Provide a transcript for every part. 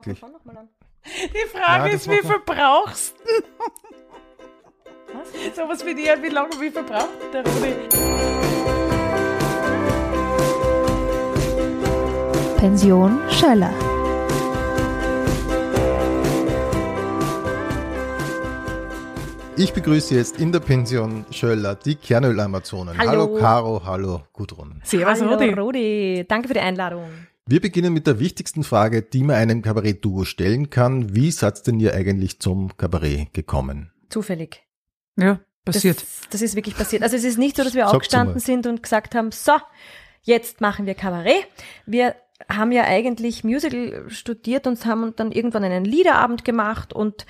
Die Frage Ja, ist, wie machen verbrauchst du? Was? Sowas wie dir, wie lange, wie verbraucht der Rudi? Pension Schöller. Ich begrüße jetzt in der Pension Schöller die Kernöl-Amazonen. Hallo. hallo Caro, hallo Gudrun. Servus, Hallo Rudi. Rudi, danke für die Einladung. Wir beginnen mit der wichtigsten Frage, die man einem Kabarett-Duo stellen kann. Wie seid denn ihr eigentlich zum Kabarett gekommen? Zufällig. Ja, passiert. Das, das ist wirklich passiert. Also es ist nicht so, dass wir Sag's aufgestanden sind und gesagt haben, so, jetzt machen wir Kabarett. Wir haben ja eigentlich Musical studiert und haben dann irgendwann einen Liederabend gemacht und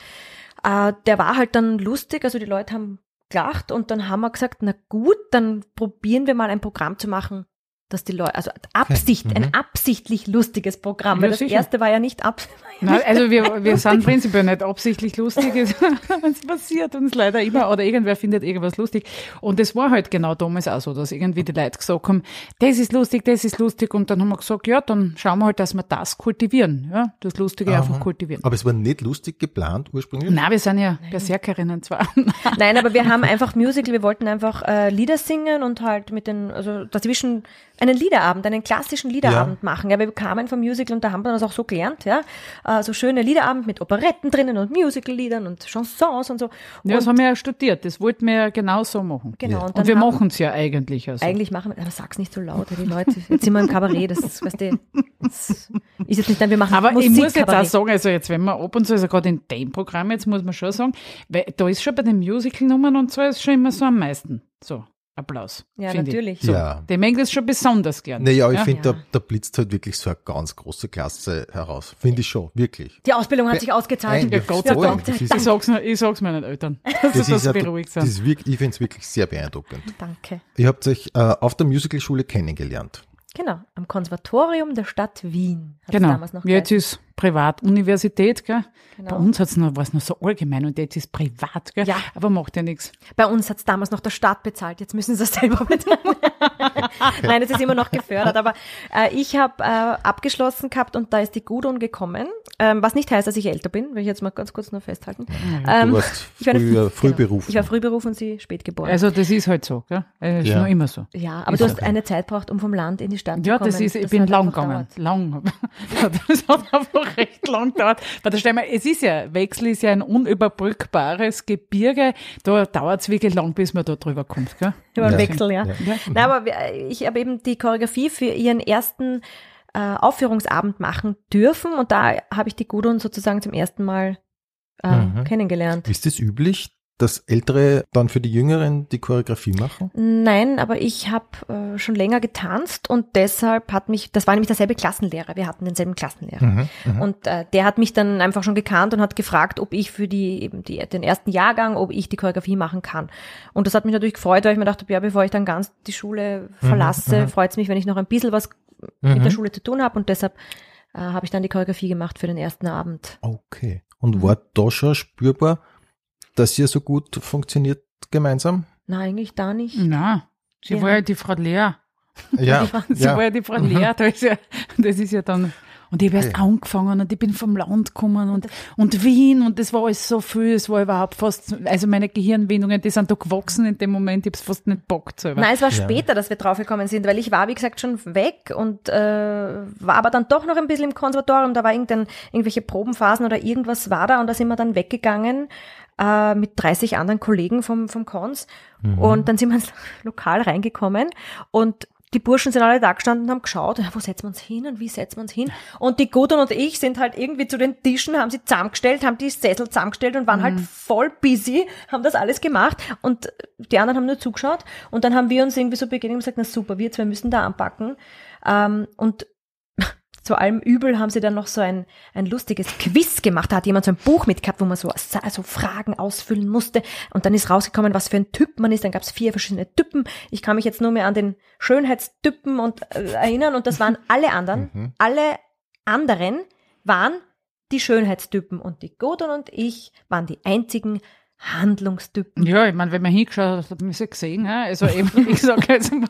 äh, der war halt dann lustig, also die Leute haben gelacht und dann haben wir gesagt, na gut, dann probieren wir mal ein Programm zu machen, dass die Leute, also Absicht, Mhm. ein absichtlich lustiges Programm, Ja, weil das sicher. erste war ja nicht ab. Nein, also wir, wir sind prinzipiell nicht absichtlich lustig. Es, es passiert uns leider immer oder irgendwer findet irgendwas lustig. Und es war halt genau damals auch so, dass irgendwie die Leute gesagt haben, das ist lustig, das ist lustig. Und dann haben wir gesagt, ja, dann schauen wir halt, dass wir das kultivieren. Ja, das Lustige einfach kultivieren. Aber es war nicht lustig geplant ursprünglich? Nein, wir sind ja Berserkerinnen zwar. Nein, aber wir haben einfach Musical, wir wollten einfach äh, Lieder singen und halt mit den, also dazwischen einen Liederabend, einen klassischen Liederabend machen. Ja, wir kamen vom Musical und da haben wir das auch so gelernt, ja. Äh, so schöne Liederabend mit Operetten drinnen und Musical-Liedern und Chansons und so. Ja, das und haben wir ja studiert. Das wollten wir ja genau so machen. genau, Ja. und, Und wir machen es ja eigentlich. Also. Eigentlich machen wir, aber sag's nicht so laut, die Leute, jetzt sind wir im Kabarett, das ist, weißt du, das ist jetzt nicht, nein, wir machen Aber ich muss jetzt auch sagen, also jetzt, wenn man ab und zu, also gerade in dem Programm, jetzt muss man schon sagen, weil da ist schon bei den Musical-Nummern und so, ist schon immer so am meisten. So, Applaus. Ja, natürlich. Ich. So, Ja. Die mengen das schon besonders gern. Naja, ich Ja? finde, Ja. da, da blitzt halt wirklich so eine ganz große Klasse heraus. Finde ich schon, wirklich. Die Ausbildung hat sich ausgezahlt. Nein, Ja, Gott sei Dank. Das Ich sag's, ich sag's meinen Eltern, dass sie das beruhigt das sind. ist wirklich, ich finde es wirklich sehr beeindruckend. Danke. Ihr habt euch äh, auf der Musicalschule kennengelernt. Genau, am Konservatorium der Stadt Wien. Genau. damals noch Jetzt ist Privatuniversität, gell? Genau. Bei uns hat's noch, war's noch so allgemein und jetzt ist privat, gell? Ja. Aber macht ja nichts. Bei uns hat's damals noch der Staat bezahlt, jetzt müssen sie es selber bezahlen. Nein, es ist immer noch gefördert, aber äh, ich habe äh, abgeschlossen gehabt und da ist die Gudrun gekommen, ähm, was nicht heißt, dass ich älter bin, will ich jetzt mal ganz kurz nur festhalten. Ähm, Du warst ich war früher, früh genau. berufen. Ich war früh berufen und sie spät geboren. Also das ist halt so, gell? Es ist Ja. noch immer so. ja, aber ist du hast okay. eine Zeit braucht, um vom Land in die Stadt Ja, zu kommen. das ist, ich bin hat lang gegangen. Lang. Das hat einfach recht lang gedauert. Weil da stell mal, es ist ja, Wechsel ist ja ein unüberbrückbares Gebirge. Da dauert es wirklich lang, bis man da drüber kommt, gell? Über den Ja. Wechsel, ja. Ja. Na, aber wir- ich habe eben die Choreografie für ihren ersten äh, Aufführungsabend machen dürfen und da habe ich die Gudrun sozusagen zum ersten Mal äh, Mhm. kennengelernt. Ist es üblich, dass Ältere dann für die Jüngeren die Choreografie machen? Nein, aber ich habe äh, schon länger getanzt und deshalb hat mich, das war nämlich derselbe Klassenlehrer, wir hatten denselben Klassenlehrer. Mhm. Mhm. Und äh, der hat mich dann einfach schon gekannt und hat gefragt, ob ich für die, eben die, den ersten Jahrgang, ob ich die Choreografie machen kann. Und das hat mich natürlich gefreut, weil ich mir dachte, ja, bevor ich dann ganz die Schule verlasse, mhm. freut es mich, wenn ich noch ein bisschen was mit Mhm. der Schule zu tun habe. Und deshalb äh, habe ich dann die Choreografie gemacht für den ersten Abend. Okay. Und Mhm. war da schon spürbar, dass ihr so gut funktioniert gemeinsam? Na, eigentlich da nicht. Nein. Sie Ja. war ja die Frau Lea. Ja. Sie ja. war ja die Frau Lea. Da ist ja, das ist ja dann, und ich habe erst angefangen und ich bin vom Land gekommen und, und Wien und das war alles so viel, es war überhaupt fast, also meine Gehirnwindungen, die sind da gewachsen in dem Moment, ich habe es fast nicht bockt selber. Nein, es war Ja. später, dass wir draufgekommen sind, weil ich war, wie gesagt, schon weg und äh, war aber dann doch noch ein bisschen im Konservatorium. Da war irgendein, irgendwelche Probenphasen oder irgendwas war da und da sind wir dann weggegangen äh, mit 30 anderen Kollegen vom, vom Cons. Und dann sind wir ins Lokal reingekommen. Und die Burschen sind alle da gestanden und haben geschaut, ja, wo setzen wir uns hin und wie setzen wir uns hin? Und die Gudrun und ich sind halt irgendwie zu den Tischen, haben sie zusammengestellt, haben die Sessel zusammengestellt und waren halt voll busy, haben das alles gemacht. Und die anderen haben nur zugeschaut. Und dann haben wir uns irgendwie so begegnet und gesagt, na super, wir zwei müssen da anpacken. Ähm, und zu allem Übel haben sie dann noch so ein, ein lustiges Quiz gemacht. Da hat jemand so ein Buch mitgehabt, wo man so also Fragen ausfüllen musste. Und dann ist rausgekommen, was für ein Typ man ist. Dann gab es vier verschiedene Typen. Ich kann mich jetzt nur mehr an den Schönheitstypen und, äh, erinnern. Und das waren alle anderen. Mhm. Alle anderen waren die Schönheitstypen. Und die Godon und ich waren die einzigen Handlungstypen. Ja, ich meine, wenn man hingeschaut hat, hat man es ja gesehen. Ja? Also eben, ich sage jetzt mal,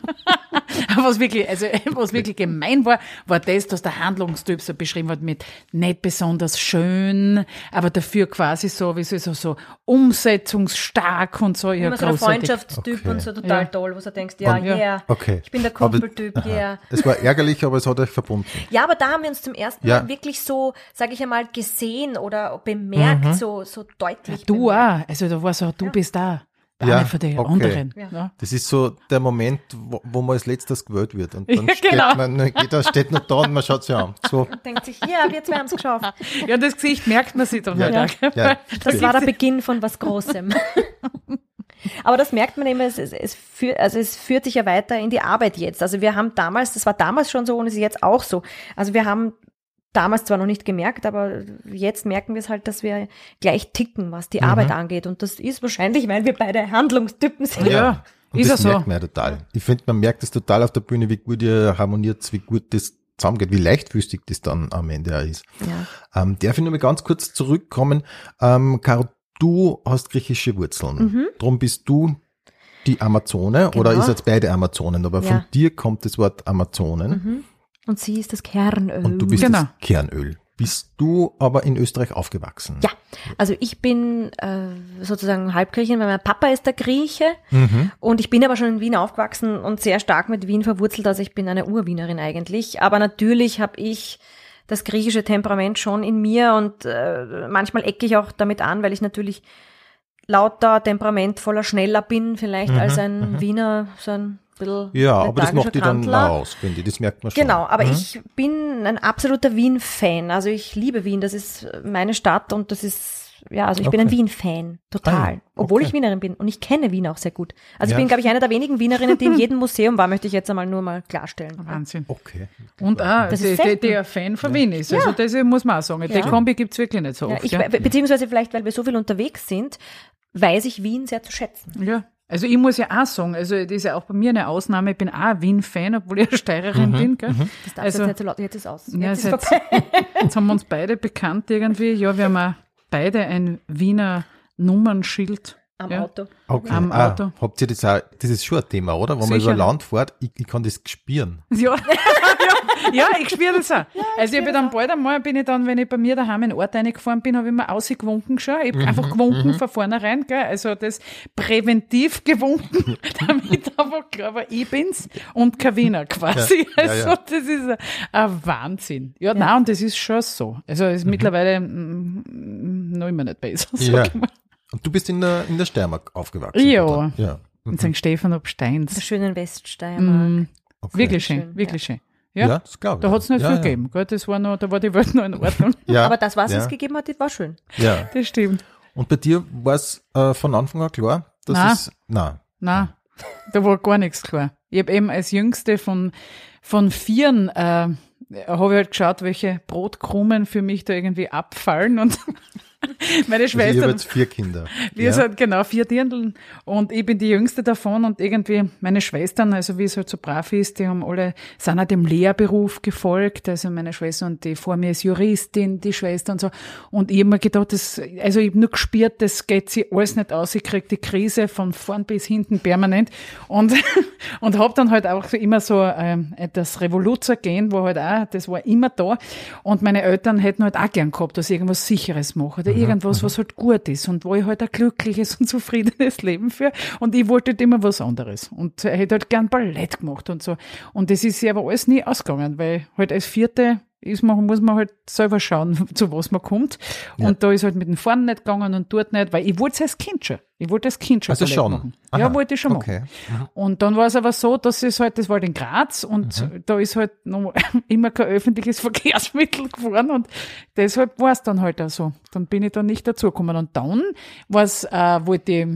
was wirklich, also was wirklich gemein war, war das, dass der Handlungstyp so beschrieben wird mit nicht besonders schön, aber dafür quasi so, wie so, so umsetzungsstark und so. Ja, Immer so ein. Freundschaftstyp Okay. und so total Ja. toll, wo du denkst, ja, Und- ja, Ja. Okay. ich bin der Aber- Kumpeltyp, ja. Es war ärgerlich, aber es hat euch verbunden. Ja, aber da haben wir uns zum ersten Ja. Mal wirklich so, sage ich einmal, gesehen oder bemerkt, Mhm. so, so deutlich. Du bemerkt. auch. Also da war so, du bist da. Ja, Eine von den okay. anderen. Ja. Ja. Das ist so der Moment, wo, wo man als letztes gewählt wird. Und dann Ja, steht genau. man, jeder steht noch da und man schaut sich an. So, Und denkt sich, ja, wir zwei haben es geschafft. ja, das Gesicht merkt man sich dann Ja. halt auch. ja, Das war der Beginn von was Großem. Aber das merkt man immer, es, es, es, führt, also es führt sich ja weiter in die Arbeit jetzt. Also wir haben damals, das war damals schon so und es ist jetzt auch so. Also wir haben damals zwar noch nicht gemerkt, aber jetzt merken wir es halt, dass wir gleich ticken, was die Arbeit angeht. Und das ist wahrscheinlich, weil wir beide Handlungstypen sind. Ja. Und Ist das so. merkt man ja total. Ich finde, man merkt es total auf der Bühne, wie gut ihr harmoniert, wie gut das zusammengeht, wie leichtfüßig das dann am Ende auch ist. Ja. Ähm, darf ich nur mal ganz kurz zurückkommen? Ähm, Caro, du hast griechische Wurzeln. Drum bist du die Amazone oder Genau. ihr seid beide Amazonen, aber von Ja. dir kommt das Wort Amazonen Und sie ist das Kernöl. und du bist Genau. das Kernöl. Bist du aber in Österreich aufgewachsen? Ja, also ich bin äh, sozusagen Halbgriechin, weil mein Papa ist der Grieche Mhm. und ich bin aber schon in Wien aufgewachsen und sehr stark mit Wien verwurzelt, also ich bin eine Urwienerin eigentlich. Aber natürlich habe ich das griechische Temperament schon in mir und äh, manchmal ecke ich auch damit an, weil ich natürlich lauter, temperamentvoller, schneller bin vielleicht als ein Wiener, so ein bisschen Ja, aber das macht die dann aus, finde ich. Das merkt man schon. Genau, aber Mhm. ich bin ein absoluter Wien-Fan. Also ich liebe Wien, das ist meine Stadt und das ist, ja, also ich bin ein Okay. Wien-Fan, total. Ah ja, Obwohl okay. ich Wienerin bin und ich kenne Wien auch sehr gut. Also Ja. ich bin, glaube ich, eine der wenigen Wienerinnen, die in jedem Museum war, möchte ich jetzt einmal nur mal klarstellen. Wahnsinn. Okay. Und auch, Das die, ist die, ein Fan von Wien ist. Also das muss man auch sagen. Die Ja. Kombi gibt's wirklich nicht so Ja, oft. ich, Ja, be- Beziehungsweise vielleicht, weil wir so viel unterwegs sind, weiß ich Wien sehr zu schätzen. ja. Also ich muss ja auch sagen, also das ist ja auch bei mir eine Ausnahme, ich bin auch ein Wien-Fan, obwohl ich eine Steirerin bin. Gell? Das darf Also- jetzt nicht so laut, jetzt ist aus. Ja, Jetzt ist jetzt, jetzt haben wir uns beide bekannt irgendwie. Ja, wir haben auch beide ein Wiener Nummernschild. Am ja. Auto. okay. Am ah, Auto. Habt ihr das auch, das ist schon ein Thema, oder? Wenn man Sicher. über Land fährt, ich, ich kann das spüren. Ja, ja, ja, ich spüre das auch. also ich habe dann bald einmal, bin ich dann, wenn ich bei mir daheim in den Ort reingefahren bin, habe ich mir ausgewunken schon. Ich habe einfach gewunken von vornherein, gell? also das präventiv gewunken, damit einfach klar war, ich bin's und kein Wiener quasi. Ja, ja, also ja. das ist ein, ein Wahnsinn. Ja, nein, und das ist schon so. Also es ist mittlerweile mm, noch immer nicht besser, sag Ja. ich mal. Und du bist in der, in der Steiermark aufgewachsen? Ja. oder? Ja. In St. Stephan ob Der Steins. schönen Weststeiermark. Mm, Okay. wirklich schön, Schön, wirklich schön. Ja, Ja, das glaube ich. da hat's nicht ja, viel ja. gegeben. Gell? Das war noch, da war die Welt noch in Ordnung. Ja, Aber das, was ja, es gegeben hat, das war schön. Ja. Das stimmt. Und bei dir war es äh, von Anfang an klar, dass Nein. es, nein. Na, da war gar nichts klar. Ich habe eben als Jüngste von, von Vieren, äh, habe ich halt geschaut, welche Brotkrumen für mich da irgendwie abfallen und meine Also ich Schwester. habe jetzt vier Kinder. Wir ja. sind genau vier Dirndln und ich bin die jüngste davon und irgendwie meine Schwestern, also wie es halt so brav ist, die haben alle, sind auch dem Lehrberuf gefolgt, also meine Schwester und die vor mir ist Juristin, die Schwester und so und ich habe mir gedacht, das, also ich habe nur gespürt, das geht sie alles nicht aus, ich krieg die Krise von vorn bis hinten permanent und, und habe dann halt auch immer so ähm, das Revoluzer-Gen, wo halt auch, das war immer da und meine Eltern hätten halt auch gern gehabt, dass ich irgendwas Sicheres mache oder irgendwas, was halt gut ist und wo ich halt ein glückliches und zufriedenes Leben führe. Und ich wollte halt immer was anderes. Und er hätte halt gern Ballett gemacht und so. Und das ist ja aber alles nie ausgegangen, weil halt als Vierte ist man, muss man halt selber schauen, zu was man kommt. Und da ist halt mit dem Fahren nicht gegangen und dort nicht, weil ich wollte es als Kind schon. Ich wollte als Kind schon Also schon? machen. Aha. Ja, wollte ich schon machen. Okay. Und dann war es aber so, dass es halt, das war halt in Graz und da ist halt noch immer kein öffentliches Verkehrsmittel gefahren und deshalb war es dann halt auch so. Dann bin ich dann nicht dazugekommen. Und dann war es, äh, wollte ich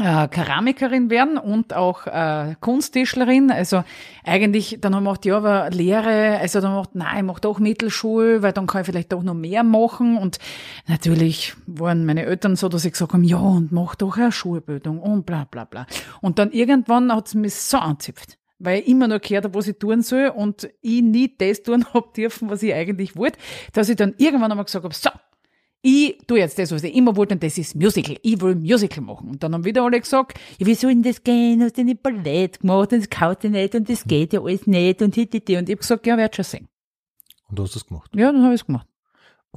äh, Keramikerin werden und auch äh, Kunsttischlerin. Also eigentlich, dann haben wir gedacht, ja, aber Lehre, also dann haben wir gedacht, nein, ich mache doch Mittelschule, weil dann kann ich vielleicht doch noch mehr machen. Und natürlich waren meine Eltern so, dass sie gesagt haben, ja, und mach doch eine Schulbildung und bla bla bla. Und dann irgendwann hat es mich so angezipft. Weil ich immer noch gehört habe, was ich tun soll und ich nie das tun hab dürfen, was ich eigentlich wollte, dass ich dann irgendwann einmal gesagt habe, so, ich tu jetzt das, was ich immer wollte, und das ist Musical. Ich will Musical machen. Und dann haben wieder alle gesagt, ja, wie soll denn das gehen? Hast du nicht Ballett gemacht und das kaut ja nicht und das geht ja alles nicht und hittiti. Und ich hab gesagt, ja, werd schon sehen. Und du hast das gemacht. Ja, dann habe ich es gemacht.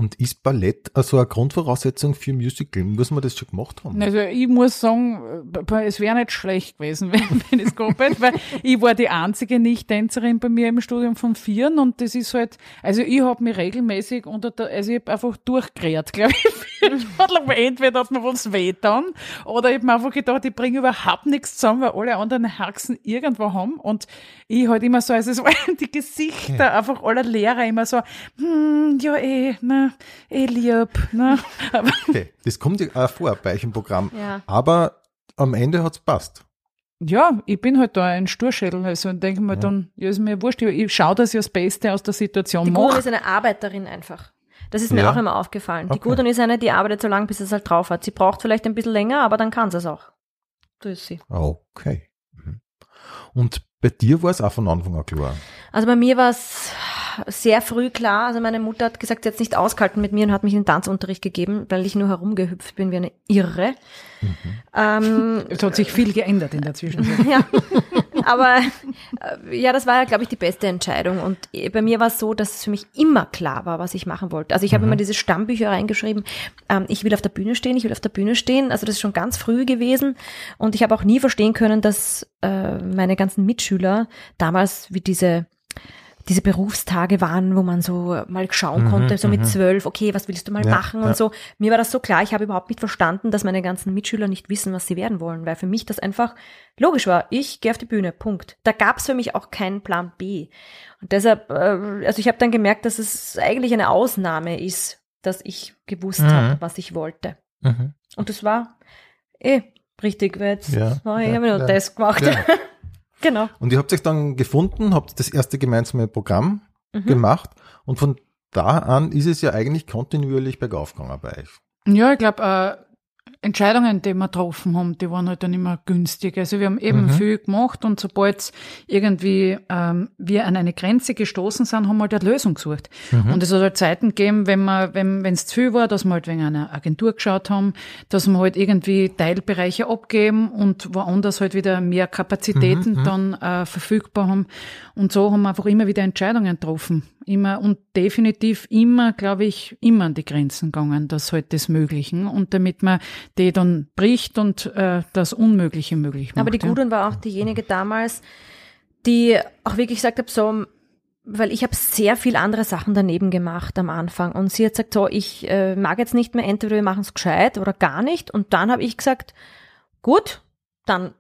Und ist Ballett also eine Grundvoraussetzung für Musical? Muss man das schon gemacht haben? Also ich muss sagen, äh, es wäre nicht schlecht gewesen, wenn, wenn es gehabt hätte, weil ich war die einzige Nicht-Tänzerin bei mir im Studium von Vieren und das ist halt, also ich habe mich regelmäßig unter der, also ich habe einfach durchgerät, glaube ich. Entweder hat mir was weh dann oder ich habe mir einfach gedacht, ich bringe überhaupt nichts zusammen, weil alle anderen Haxen irgendwo haben und ich halt immer so, also es waren die Gesichter einfach aller Lehrer immer so, hm, ja eh, na, eh lieb, na. Okay, das kommt ja auch vor bei euch im Programm. Ja. Aber am Ende hat's passt. Ja, ich bin halt da ein Sturschädel, also und denke mir dann, ja, ist mir wurscht, ich, schaue, dass ich das Beste aus der Situation Die Gudrun mache. ist eine Arbeiterin einfach. Das ist mir Ja. auch immer aufgefallen. Die Okay. Gudrun ist eine, die arbeitet so lange, bis sie es halt drauf hat. Sie braucht vielleicht ein bisschen länger, aber dann kann sie es auch. Das ist sie. Okay. Mhm. Und bei dir war es auch von Anfang an klar. Also bei mir war es sehr früh klar. Also meine Mutter hat gesagt, sie hat es nicht ausgehalten mit mir und hat mich in den Tanzunterricht gegeben, weil ich nur herumgehüpft bin wie eine Irre. Ähm, Es hat sich viel geändert in der Zwischenzeit. ja. Aber äh, ja, das war ja, glaube ich, die beste Entscheidung. Und äh, bei mir war es so, dass es für mich immer klar war, was ich machen wollte. Also ich habe immer diese Stammbücher reingeschrieben, ähm, ich will auf der Bühne stehen, ich will auf der Bühne stehen. Also das ist schon ganz früh gewesen. Und ich habe auch nie verstehen können, dass äh, meine ganzen Mitschüler damals wie diese diese Berufstage waren, wo man so mal schauen konnte, so mit zwölf, okay, was willst du mal Ja, machen und ja. so. Mir war das so klar, ich habe überhaupt nicht verstanden, dass meine ganzen Mitschüler nicht wissen, was sie werden wollen, weil für mich das einfach logisch war. Ich gehe auf die Bühne, Punkt. Da gab es für mich auch keinen Plan B. Und deshalb, äh, also ich habe dann gemerkt, dass es eigentlich eine Ausnahme ist, dass ich gewusst Mhm. habe, was ich wollte. Und das war eh richtig, weil jetzt Ja, oh, ich ja, habe nur ja. das gemacht. Genau. Und ihr habt euch dann gefunden, habt das erste gemeinsame Programm Mhm. gemacht und von da an ist es ja eigentlich kontinuierlich bergauf gegangen bei euch. Ja, ich glaube, äh, Entscheidungen, die wir getroffen haben, die waren halt dann immer günstig. Also wir haben eben Mhm. viel gemacht und sobald irgendwie ähm, wir an eine Grenze gestoßen sind, haben wir halt eine Lösung gesucht. Mhm. Und es hat halt Zeiten gegeben, wenn wir, wenn es zu viel war, dass wir halt wegen einer Agentur geschaut haben, dass wir halt irgendwie Teilbereiche abgeben und woanders halt wieder mehr Kapazitäten Mhm, dann äh, verfügbar haben. Und so haben wir einfach immer wieder Entscheidungen getroffen. Immer und definitiv immer, glaube ich, immer an die Grenzen gegangen, das halt des Möglichen. Und damit man die dann bricht und äh, das Unmögliche möglich macht. Aber die ja. Gudrun war auch diejenige damals, die auch wirklich gesagt hat, so, weil ich habe sehr viel andere Sachen daneben gemacht am Anfang. Und sie hat gesagt, so, ich äh, mag jetzt nicht mehr, entweder wir machen es gescheit oder gar nicht. Und dann habe ich gesagt, gut, dann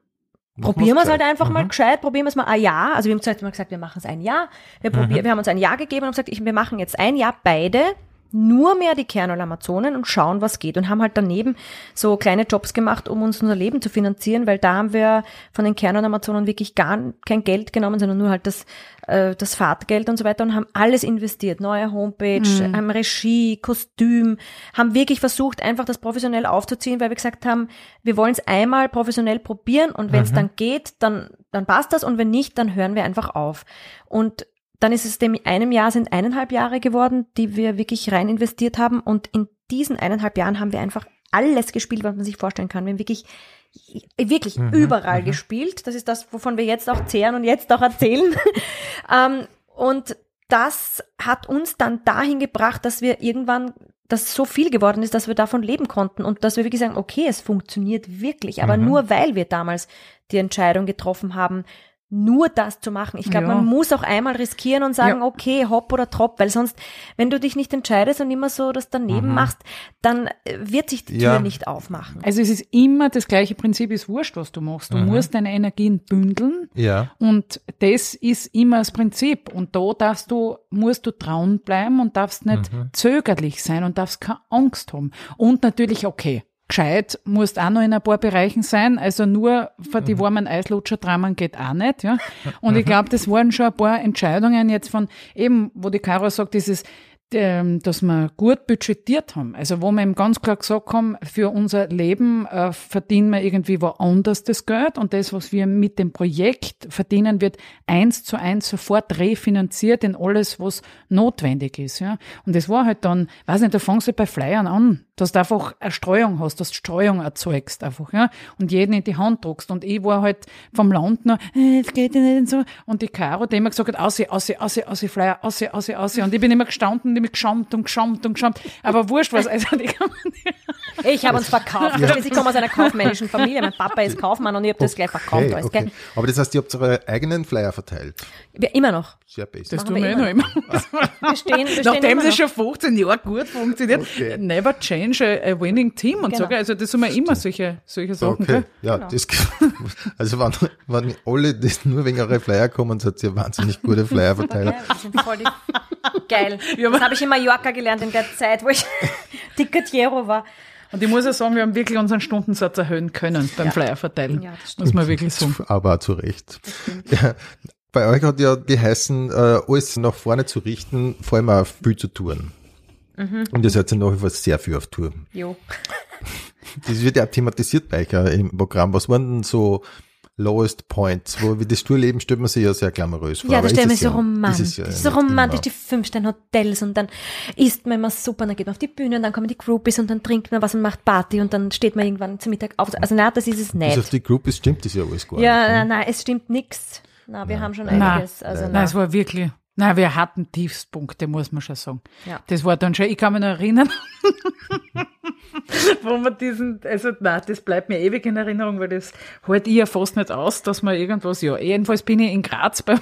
probieren wir es halt einfach mal gescheit, probieren wir es mal ein Jahr. Also wir haben zuerst mal gesagt, wir machen es ein Jahr. Wir, probieren, wir haben uns ein Jahr gegeben und haben gesagt, ich, wir machen jetzt ein Jahr beide nur mehr die Kernöl-Amazonen und schauen, was geht. Und haben halt daneben so kleine Jobs gemacht, um uns unser Leben zu finanzieren, weil da haben wir von den Kernöl-Amazonen wirklich gar kein Geld genommen, sondern nur halt das, äh, das Fahrtgeld und so weiter und haben alles investiert. Neue Homepage, haben Regie, Kostüm, haben wirklich versucht, einfach das professionell aufzuziehen, weil wir gesagt haben, wir wollen es einmal professionell probieren und wenn es dann geht, dann, dann passt das und wenn nicht, dann hören wir einfach auf. Und dann ist es dem einem Jahr sind eineinhalb Jahre geworden, die wir wirklich rein investiert haben. Und in diesen eineinhalb Jahren haben wir einfach alles gespielt, was man sich vorstellen kann. Wir haben wirklich, wirklich überall gespielt. Das ist das, wovon wir jetzt auch zehren und jetzt auch erzählen. ähm, und das hat uns dann dahin gebracht, dass wir irgendwann, dass so viel geworden ist, dass wir davon leben konnten und dass wir wirklich sagen, okay, es funktioniert wirklich, aber nur weil wir damals die Entscheidung getroffen haben, nur das zu machen. Ich glaube, Ja. man muss auch einmal riskieren und sagen, Ja. okay, hopp oder trop, weil sonst, wenn du dich nicht entscheidest und immer so das daneben machst, dann äh, wird sich die Tür Ja. nicht aufmachen. Also es ist immer das gleiche Prinzip, ist wurscht, was du machst. Du musst deine Energien bündeln Ja. und das ist immer das Prinzip. Und da darfst du, musst du trauen bleiben und darfst nicht zögerlich sein und darfst keine Angst haben. Und natürlich, okay, gescheit musst auch noch in ein paar Bereichen sein. Also nur für die warmen Eislutscher-Dramen geht auch nicht, ja. Und ich glaube, das waren schon ein paar Entscheidungen jetzt von eben, wo die Caro sagt, dieses, ähm, dass wir gut budgetiert haben. Also wo wir eben ganz klar gesagt haben, für unser Leben äh, verdienen wir irgendwie woanders das Geld und das, was wir mit dem Projekt verdienen, wird eins zu eins sofort refinanziert in alles, was notwendig ist. Ja. Und das war halt dann, weiß nicht, da fangst du bei Flyern an, dass du einfach eine Streuung hast, dass du Streuung erzeugst einfach, ja, und jeden in die Hand druckst. Und ich war halt vom Land noch, äh, das geht ja nicht und so. Und die Caro, die immer gesagt hat, ausseh, ausseh, ausseh, ausseh, Flyer, ausseh, ausseh, ausseh. Und ich bin immer gestanden, die mich geschammt und geschammt und geschammt. Aber wurscht was, also die kann man nicht. Ich habe uns verkauft. Ja. Ich komme aus einer kaufmännischen Familie. Mein Papa ist Kaufmann und ich habe das gleich verkauft. Okay, alles, okay. gell? Aber das heißt, ihr habt eure eigenen Flyer verteilt. Wir, immer noch. Sehr basic. Das tun wir wir eh noch immer. immer. Wir stehen, wir stehen Nachdem immer das schon 15 Jahre gut funktioniert, Okay. never change a, a winning team und so, Genau. gell? Also das sind wir immer solche, solche Sachen, Okay, ja, Genau. das, also wenn, wenn alle das nur wegen eurer Flyer kommen, seid ihr wahnsinnig gute voll die, geil. Das habe ich in Mallorca gelernt in der Zeit, wo ich Ticatiero war. Und ich muss ja sagen, wir haben wirklich unseren Stundensatz erhöhen können beim Flyer verteilen. Ja, das stimmt. muss man wirklich sagen. Aber zu Recht. Ja, bei euch hat ja geheißen, äh, alles nach vorne zu richten, vor allem auch viel zu tun. Mhm. Und ihr seid ja nach wie vor sehr viel auf Tour. Jo. Das wird ja thematisiert bei euch äh, im Programm. Was waren denn so Lowest Points? Wo, wie das Tourleben stellt man sich ja sehr glamourös vor. Ja, ist stellen wir es so ja- romantisch. ist ja das ist so nicht romantisch, immer. die Fünf-Sterne-Hotels und dann isst man immer super, und dann geht man auf die Bühne und dann kommen die Groupies und dann trinkt man was und macht Party und dann steht man irgendwann zum Mittag auf. Also nein, das ist es Bis auf nicht. die Groupies stimmt das ja alles gar Ja, nicht. ne? nein, nein, es stimmt nix. Na, wir haben schon Nein, einiges. Also, nein, nein. es war wirklich, nein, wir hatten Tiefspunkte, muss man schon sagen. Ja. Das war dann schon, ich kann mich noch erinnern, wo man diesen, also nein, das bleibt mir ewig in Erinnerung, weil das halt ich ja fast nicht aus, dass man irgendwas, ja, jedenfalls bin ich in Graz beim,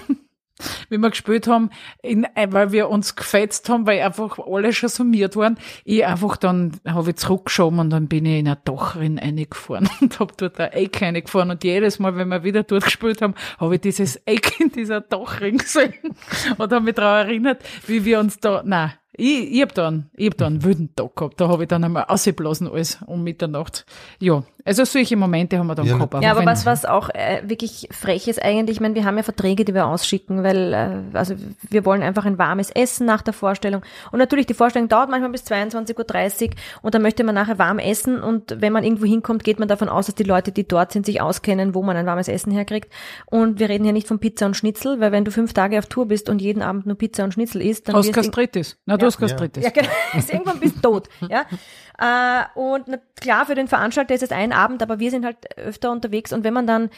wie wir gespielt haben, in, äh, weil wir uns gefetzt haben, weil einfach alle schon summiert waren. Ich einfach dann, habe ich zurückgeschoben und dann bin ich in eine Dachrin reingefahren und habe dort ein Eck reingefahren und jedes Mal, wenn wir wieder dort gespielt haben, habe ich dieses Eck in dieser Dachring gesehen und habe mich daran erinnert, wie wir uns da, nein, ich, ich hab dann, ich hab da einen wilden Tag gehabt. Da habe ich dann einmal ausgeblasen alles um Mitternacht. Ja, also solche Momente haben wir dann Ja, gehabt. Ja, aber was, was auch äh, wirklich frech ist eigentlich, ich meine, wir haben ja Verträge, die wir ausschicken, weil äh, also wir wollen einfach ein warmes Essen nach der Vorstellung. Und natürlich, die Vorstellung dauert manchmal bis 22.30 Uhr und dann möchte man nachher warm essen und wenn man irgendwo hinkommt, geht man davon aus, dass die Leute, die dort sind, sich auskennen, wo man ein warmes Essen herkriegt. Und wir reden hier nicht von Pizza und Schnitzel, weil wenn du fünf Tage auf Tour bist und jeden Abend nur Pizza und Schnitzel isst, dann du Gastritis. Na, du hast Gastritis. ja, genau. Ist irgendwann bist du tot. Ja? Äh, und na, klar, für den Veranstalter ist es ein Abend, aber wir sind halt öfter unterwegs und wenn man dann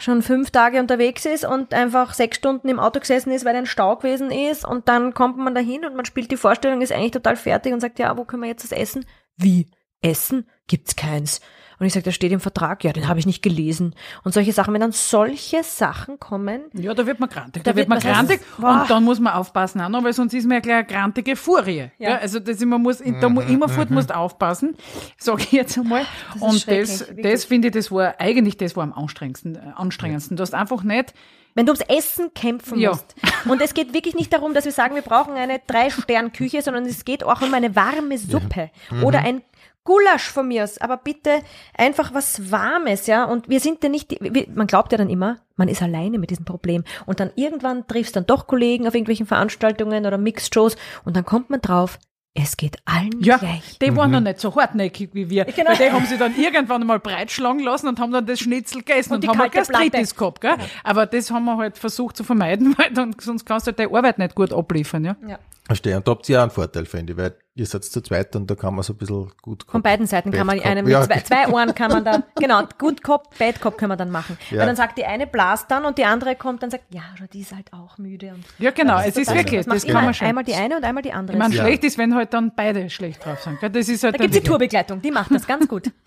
schon fünf Tage unterwegs ist und einfach sechs Stunden im Auto gesessen ist, weil ein Stau gewesen ist und dann kommt man dahin und man spielt die Vorstellung, ist eigentlich total fertig und sagt, ja, wo können wir jetzt das essen? Wie? Essen? Gibt's keins. Und ich sage, das steht im Vertrag, ja, den habe ich nicht gelesen. Und solche Sachen, wenn dann solche Sachen kommen, Ja, da wird man grantig. Da Da, wird man grantig. Boah. Und dann muss man aufpassen auch noch, weil sonst ist man ja gleich eine grantige Furie. Ja. Ja. also das, man muss, da mu- immerfort musst du aufpassen, sage ich jetzt einmal. ist Und das, wirklich. das finde ich, das war eigentlich das war am anstrengendsten. äh, anstrengendsten. Du hast einfach nicht, Wenn du ums Essen kämpfen Ja. musst. Und es geht wirklich nicht darum, dass wir sagen, wir brauchen eine Drei-Stern-Küche, sondern es geht auch um eine warme Suppe oder ein Gulasch von mir aus, aber bitte einfach was Warmes, ja. Und wir sind ja nicht, man glaubt ja dann immer, man ist alleine mit diesem Problem. Und dann irgendwann triffst dann doch Kollegen auf irgendwelchen Veranstaltungen oder Mixed-Shows und dann kommt man drauf, es geht allen ja, gleich. die waren noch nicht so hartnäckig wie wir. Genau. Weil die haben sie dann irgendwann einmal breitschlagen lassen und haben dann das Schnitzel gegessen Und und, haben halt Gastritis gehabt. Gell? Aber das haben wir halt versucht zu vermeiden, weil dann, sonst kannst du halt deine Arbeit nicht gut abliefern. Ja? Ja. Verstehe. Und da habt ihr ja einen Vorteil, finde ich, weil ihr seid zu zweit und da kann man so ein bisschen gut Von beiden Seiten kann man die Bad eine Cop. mit Ja. zwei, zwei Ohren kann man da, genau, Good Cop, Bad Cop können wir dann machen. Ja. Weil dann sagt die eine blast dann und die andere kommt dann sagt, ja, die ist halt auch müde. Und Ja, genau. Es ist wirklich, das das kann man schon. einmal die eine und einmal die andere. Ich meine, Ja. schlecht ist, wenn halt dann beide schlecht drauf sind. gell? Das ist halt da dann gibt's die Tourbegleitung, die macht das ganz gut.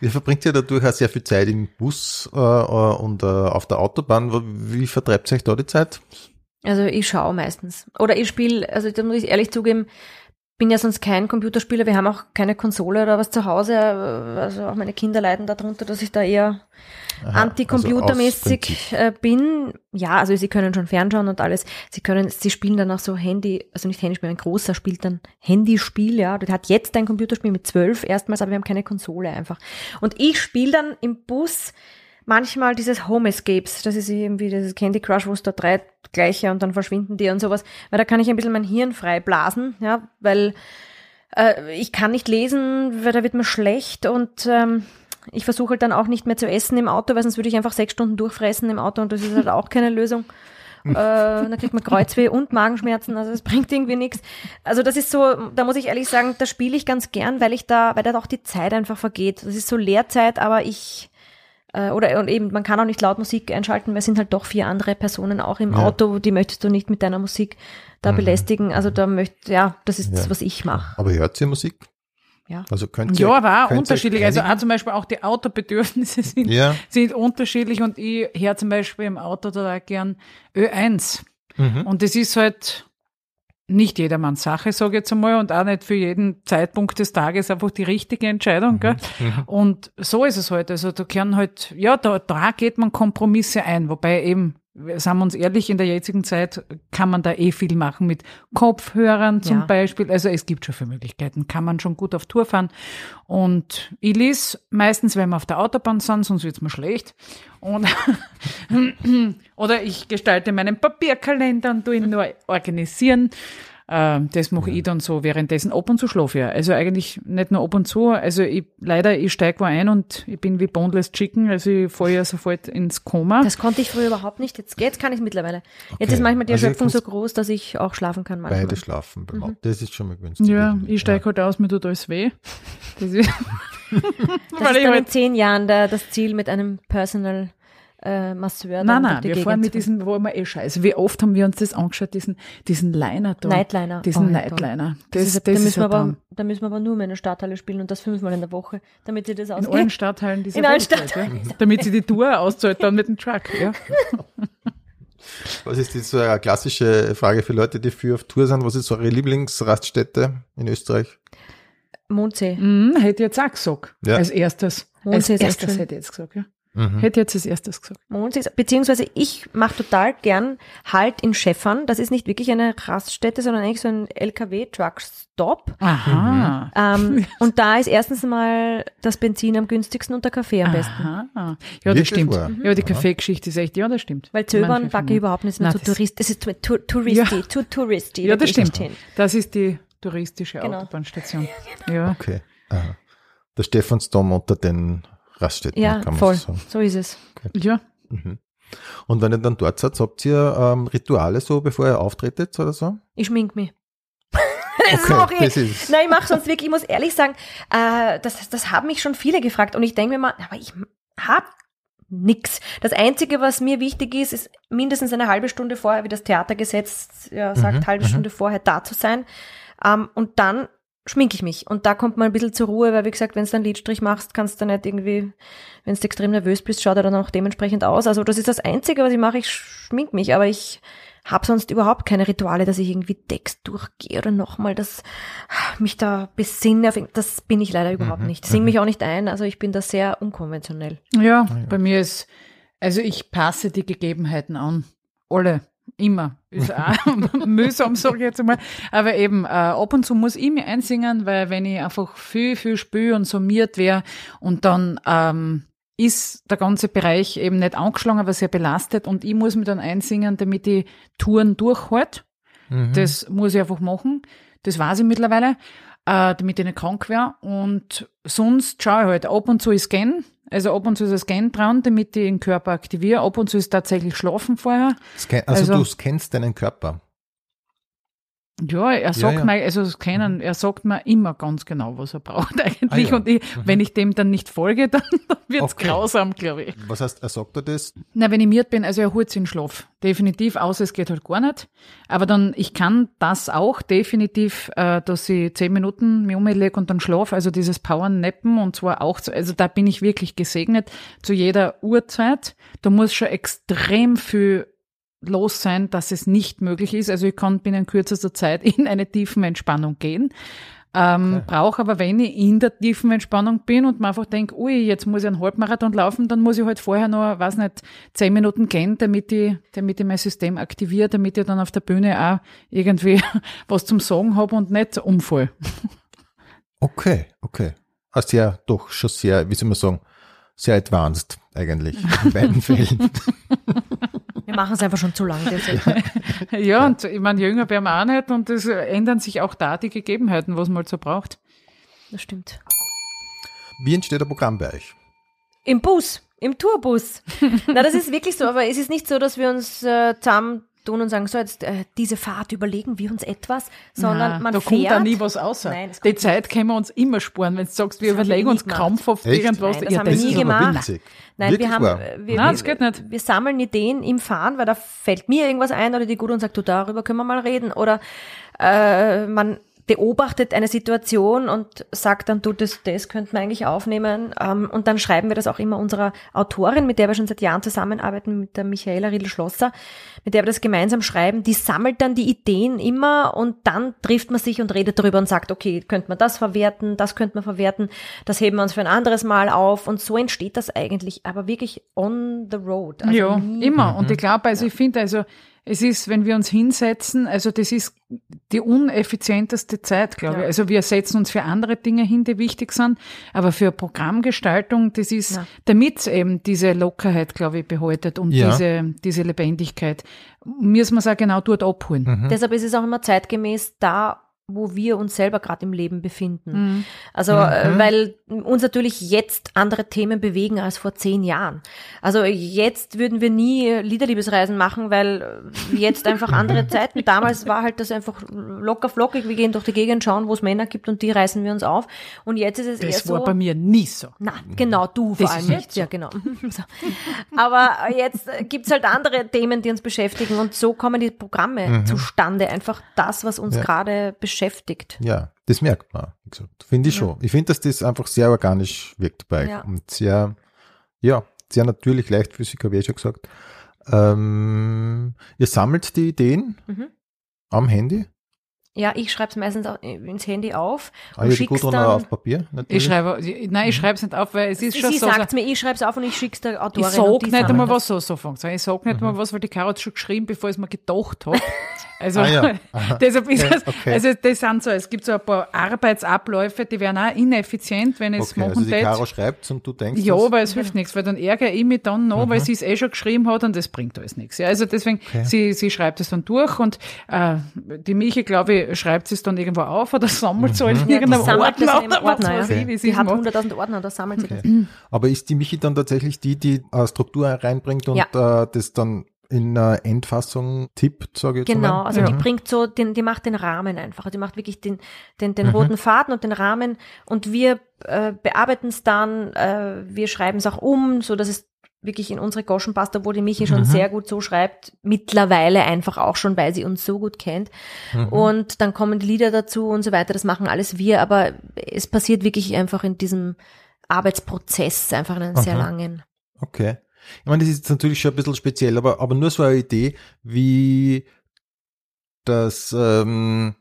Ihr verbringt ja dadurch auch sehr viel Zeit im Bus äh, äh, und äh, auf der Autobahn. Wie vertreibt ihr euch da die Zeit? Also ich schaue meistens. Oder ich spiele, also da muss ich ehrlich zugeben, bin ja sonst kein Computerspieler, wir haben auch keine Konsole oder was zu Hause. Also auch meine Kinder leiden darunter, dass ich da eher also anti-computermäßig äh, bin. Ja, also sie können schon fernschauen und alles. Sie können, sie spielen dann auch so Handy, also nicht Handyspiel, ein großer spielt dann Handyspiel, ja. Der hat jetzt ein Computerspiel mit zwölf erstmals, aber wir haben keine Konsole einfach. Und ich spiele dann im Bus manchmal dieses Home Escapes, das ist irgendwie dieses Candy Crush, wo es da drei gleiche und dann verschwinden die und sowas, weil da kann ich ein bisschen mein Hirn frei blasen, ja, weil äh, ich kann nicht lesen, weil da wird mir schlecht und ähm, ich versuche halt dann auch nicht mehr zu essen im Auto, weil sonst würde ich einfach sechs Stunden durchfressen im Auto und das ist halt auch keine Lösung. äh, dann kriegt man Kreuzweh und Magenschmerzen, also es bringt irgendwie nichts. Also das ist so, da muss ich ehrlich sagen, da spiele ich ganz gern, weil ich da, weil da auch die Zeit einfach vergeht. Das ist so Lehrzeit, aber ich äh, oder und eben, man kann auch nicht laut Musik einschalten, weil es sind halt doch vier andere Personen auch im Ja. Auto, die möchtest du nicht mit deiner Musik da Mhm. belästigen. Also da möchte, ja, das ist das, Ja. was ich mache. Aber hört ihr Musik? Ja. Also könnt ihr, Ja, aber auch könnt ihr unterschiedlich. Also auch zum Beispiel auch die Autobedürfnisse sind, Ja. sind unterschiedlich und ich höre zum Beispiel im Auto da gern Ö1. Mhm. Und das ist halt nicht jedermanns Sache, sage ich jetzt einmal, und auch nicht für jeden Zeitpunkt des Tages einfach die richtige Entscheidung. Gell? Und so ist es halt. Also da können halt, ja, da, da geht man Kompromisse ein, wobei eben, sagen wir uns ehrlich, in der jetzigen Zeit kann man da eh viel machen mit Kopfhörern zum Ja. Beispiel. Also es gibt schon viele Möglichkeiten, kann man schon gut auf Tour fahren. Und ich lese meistens, wenn wir auf der Autobahn sind, sonst wird's mir schlecht. Und oder ich gestalte meinen Papierkalender und tu ihn nur organisieren. Äh, das mache ich dann so währenddessen ab und zu schlafe ich. Also eigentlich nicht nur ab und zu. Also ich, leider, ich steige wo ein und ich bin wie Boneless Chicken, also ich falle ja sofort ins Koma. Das konnte ich früher überhaupt nicht. Jetzt, jetzt kann ich es mittlerweile. Jetzt Okay. ist manchmal die Also Erschöpfung so find's- groß, dass ich auch schlafen kann manchmal. Beide schlafen beim Auto. Das ist schon mal günstig. ja, ich steige halt aus, mir tut alles weh. Das ist, Das ist dann in halt, zehn Jahren der, das Ziel mit einem Personal äh, Masseur. nein, nein, wir Gegend fahren mit diesem, wo wir eh scheiße. Wie oft haben wir uns das angeschaut, diesen, diesen Liner da. Nightliner. Diesen Oh. Nightliner. Das, Das, ist, das da, müssen ist wir aber, da müssen wir aber nur meine Stadthalle spielen und das fünfmal in der Woche, damit sie das In ausgeht. allen Stadtteilen dieser In allen halt, Stadtteilen. Ja. Damit sie die Tour auszahlt dann mit dem Truck. Ja. Was ist die so eine klassische Frage für Leute, die viel auf Tour sind? Was ist so eure Lieblingsraststätte in Österreich? Mondsee. Mhm, hätte ich jetzt auch gesagt. Ja. Als erstes. Als Mondsee ist echt erstes hätte ich jetzt gesagt, ja. Mhm. Hätte jetzt als erstes gesagt. Beziehungsweise ich mache total gern Halt in Schäffern. Das ist nicht wirklich eine Raststätte, sondern eigentlich so ein LKW-Truck-Stop. Aha. Ähm, und da ist erstens mal das Benzin am günstigsten und der Kaffee am besten. Aha. Ja, das stimmt. wahr? Ja, die Kaffeegeschichte ist echt, ja, das stimmt. Weil Zöbern finden- ich überhaupt nicht mehr das- Tourist. Es ist zu, to, touristy, Ja. zu touristy. Ja, da das stimmt. Das ist die touristische Genau. Autobahnstation. Ja. Okay. Aha. Der Stephansdom unter den Raststätten, Ja, kann man voll. so sagen. So ist es. Ja. Mhm. Und wenn ihr dann dort seid, habt ihr ähm, Rituale so, bevor ihr auftretet oder so? Ich schmink mich. das Okay, mache ich. das ist- Nein, ich mache sonst wirklich, ich muss ehrlich sagen, äh, das, das haben mich schon viele gefragt und ich denke mir mal, aber ich hab nix. Das Einzige, was mir wichtig ist, ist mindestens eine halbe Stunde vorher, wie das Theatergesetz ja, sagt, Mhm, halbe mhm. Stunde vorher da zu sein. Ähm, und dann schminke ich mich. Und da kommt man ein bisschen zur Ruhe, weil wie gesagt, wenn du einen Lidstrich machst, kannst du nicht irgendwie, wenn du extrem nervös bist, schaut er dann auch dementsprechend aus. Also das ist das Einzige, was ich mache, ich schmink mich, aber ich habe sonst überhaupt keine Rituale, dass ich irgendwie Text durchgehe oder nochmal das mich da besinne. Das bin ich leider überhaupt Mhm, nicht. Sing mich auch nicht ein, also ich bin da sehr unkonventionell. Ja, bei mir ist, also ich passe die Gegebenheiten an. Alle. Immer. Ist auch mühsam, sage ich jetzt einmal. Aber eben, äh, ab und zu muss ich mir einsingen, weil wenn ich einfach viel, viel spüre und summiert wäre und dann ähm, ist der ganze Bereich eben nicht angeschlagen, aber sehr belastet und ich muss mich dann einsingen, damit die Touren durchhalte. Mhm. Das muss ich einfach machen. Das weiß ich mittlerweile, äh, damit ich nicht krank wäre. Und sonst schaue ich halt, ab und zu ist Scan. Also ab und zu ist ein Scan dran, damit ich den Körper aktiviere. Ab und zu ist tatsächlich Schlafen vorher. Scan also, also- du scannst deinen Körper. Ja, er sagt ja. mir, also das Kennen, er sagt mir immer ganz genau, was er braucht eigentlich. Ah, ja. Und ich, wenn ich dem dann nicht folge, dann wird's Okay. grausam, glaube ich. Was heißt, er sagt dir das? Na, wenn ich miert bin, also er holt sich in Schlaf. Definitiv, außer es geht halt gar nicht. Aber dann, ich kann das auch definitiv, äh, dass ich zehn Minuten mir umlege und dann schlaf, also dieses Powernappen und zwar auch, zu, also da bin ich wirklich gesegnet zu jeder Uhrzeit. Da muss schon extrem viel los sein, dass es nicht möglich ist. Also ich kann binnen kürzester Zeit in eine tiefen Entspannung gehen. Ähm, Okay. Brauche aber, wenn ich in der tiefen Entspannung bin und mir einfach denke, ui, jetzt muss ich einen Halbmarathon laufen, dann muss ich halt vorher noch, weiß nicht, zehn Minuten gehen, damit ich, damit ich mein System aktiviere, damit ich dann auf der Bühne auch irgendwie was zum Sagen habe und nicht umfall. Okay, okay. Also ja, doch schon sehr, wie soll man sagen, sehr advanced eigentlich in beiden Fällen. Wir machen es einfach schon zu lange. ja, und ich meine, jünger werden wir auch nicht und es ändern sich auch da die Gegebenheiten, was man halt so braucht. Das stimmt. Wie entsteht ein Programm bei euch? Im Bus, im Tourbus. Na, das ist wirklich so, aber es ist nicht so, dass wir uns äh, zusammen tun und sagen, so jetzt äh, diese Fahrt überlegen wir uns etwas, sondern Nein, man da fährt. kommt da nie was außer. Nein, die Zeit können wir uns immer sparen, wenn du sagst, wir Das überlegen uns gemacht. krampfhaft Echt? irgendwas. Nein, das haben wir nie gemacht. winzig. Nein, Wirklich wir haben, wahr. äh, wir, Nein, das geht nicht. wir sammeln Ideen im Fahren, weil da fällt mir irgendwas ein oder die gut und sagt, du, darüber können wir mal reden. Oder äh, man beobachtet eine Situation und sagt dann, du, das, das könnten wir eigentlich aufnehmen. Ähm, und dann schreiben wir das auch immer unserer Autorin, mit der wir schon seit Jahren zusammenarbeiten, mit der Michaela Riedl-Schlosser, mit der wir das gemeinsam schreiben. Die sammelt dann die Ideen immer und dann trifft man sich und redet darüber und sagt, okay, könnte man das verwerten, das könnte man verwerten, das heben wir uns für ein anderes Mal auf. Und so entsteht das eigentlich, aber wirklich on the road. Also ja, immer. Und ich glaube, also ich finde, also es ist, wenn wir uns hinsetzen, also das ist die uneffizienteste Zeit, glaube Ja. ich. Also wir setzen uns für andere Dinge hin, die wichtig sind, aber für Programmgestaltung, das ist, Ja. damit eben diese Lockerheit, glaube ich, behaltet und Ja. diese, diese Lebendigkeit, müssen wir es auch genau dort abholen. Mhm. Deshalb ist es auch immer zeitgemäß da, wo wir uns selber gerade im Leben befinden. Mhm. Also, äh, weil uns natürlich jetzt andere Themen bewegen als vor zehn Jahren. Also jetzt würden wir nie Liederliebesreisen machen, weil äh, jetzt einfach andere Zeiten. Damals war halt das einfach locker flockig. Wir gehen durch die Gegend, schauen, wo es Männer gibt und die reißen wir uns auf. Und jetzt ist es eher Das so. war bei mir nie so. Na, genau, du vor Das allem ist nicht. so. Ja, genau. So. Aber jetzt äh, gibt's halt andere Themen, die uns beschäftigen und so kommen die Programme zustande. Einfach das, was uns Ja. gerade beschäftigt. Ja, das merkt man. Gesagt. Finde ich schon. Ich finde, dass das einfach sehr organisch wirkt bei. Ja. Und sehr, ja, sehr natürlich, leichtfüßig, habe ich eh schon gesagt. Ähm, ihr sammelt die Ideen Mhm. am Handy. Ja, ich schreibe es meistens ins Handy auf Ah, und ja, schick's Gudrun dann. auch auf Papier, natürlich. Ich schreibe, nein, ich schreibe es nicht auf, weil es ist schon Sie so. sagt mir, ich schreibe es auf und ich schick's der Ich Autorin. sag und die nicht einmal, was so so funktioniert. Ich sag nicht Mhm. einmal was, weil die Caro hat schon geschrieben, bevor ich es mir gedacht habe. Also, Ah ja. Deshalb ist Okay, es, okay. also das sind so, es gibt so ein paar Arbeitsabläufe, die wären auch ineffizient, wenn ich es Okay, machen also die tät. Caro schreibt und du denkst Ja, das? aber es hilft nichts, weil dann ärgere ich mich dann noch, Mhm. weil sie es eh schon geschrieben hat und das bringt alles nichts. Ja, also deswegen, sie, sie schreibt es dann durch und äh, die Michi, glaube ich, schreibt es dann irgendwo auf oder sammelt es halt in Mhm. Ja, irgendeinem das Ordner Ordner, weiß ja. ich, wie sie hat macht. 100.000 Ordner, da sammelt sie das. Aber ist die Michi dann tatsächlich die, die äh, Struktur reinbringt und äh, das dann in äh, Endfassung tippt, sage ich jetzt Genau, mal? also Ja. die bringt so, den, die macht den Rahmen einfach. Die macht wirklich den, den, Mhm. den roten Faden und den Rahmen und wir äh, bearbeiten es dann, äh, wir schreiben es auch um, so dass es wirklich in unsere Goschen passt, obwohl die Michi Mhm. schon sehr gut so schreibt, mittlerweile einfach auch schon, weil sie uns so gut kennt. Mhm. Und dann kommen die Lieder dazu und so weiter, das machen alles wir, aber es passiert wirklich einfach in diesem Arbeitsprozess, einfach einen sehr langen. Okay. Ich meine, das ist jetzt natürlich schon ein bisschen speziell, aber, aber nur so eine Idee, wie das ähm,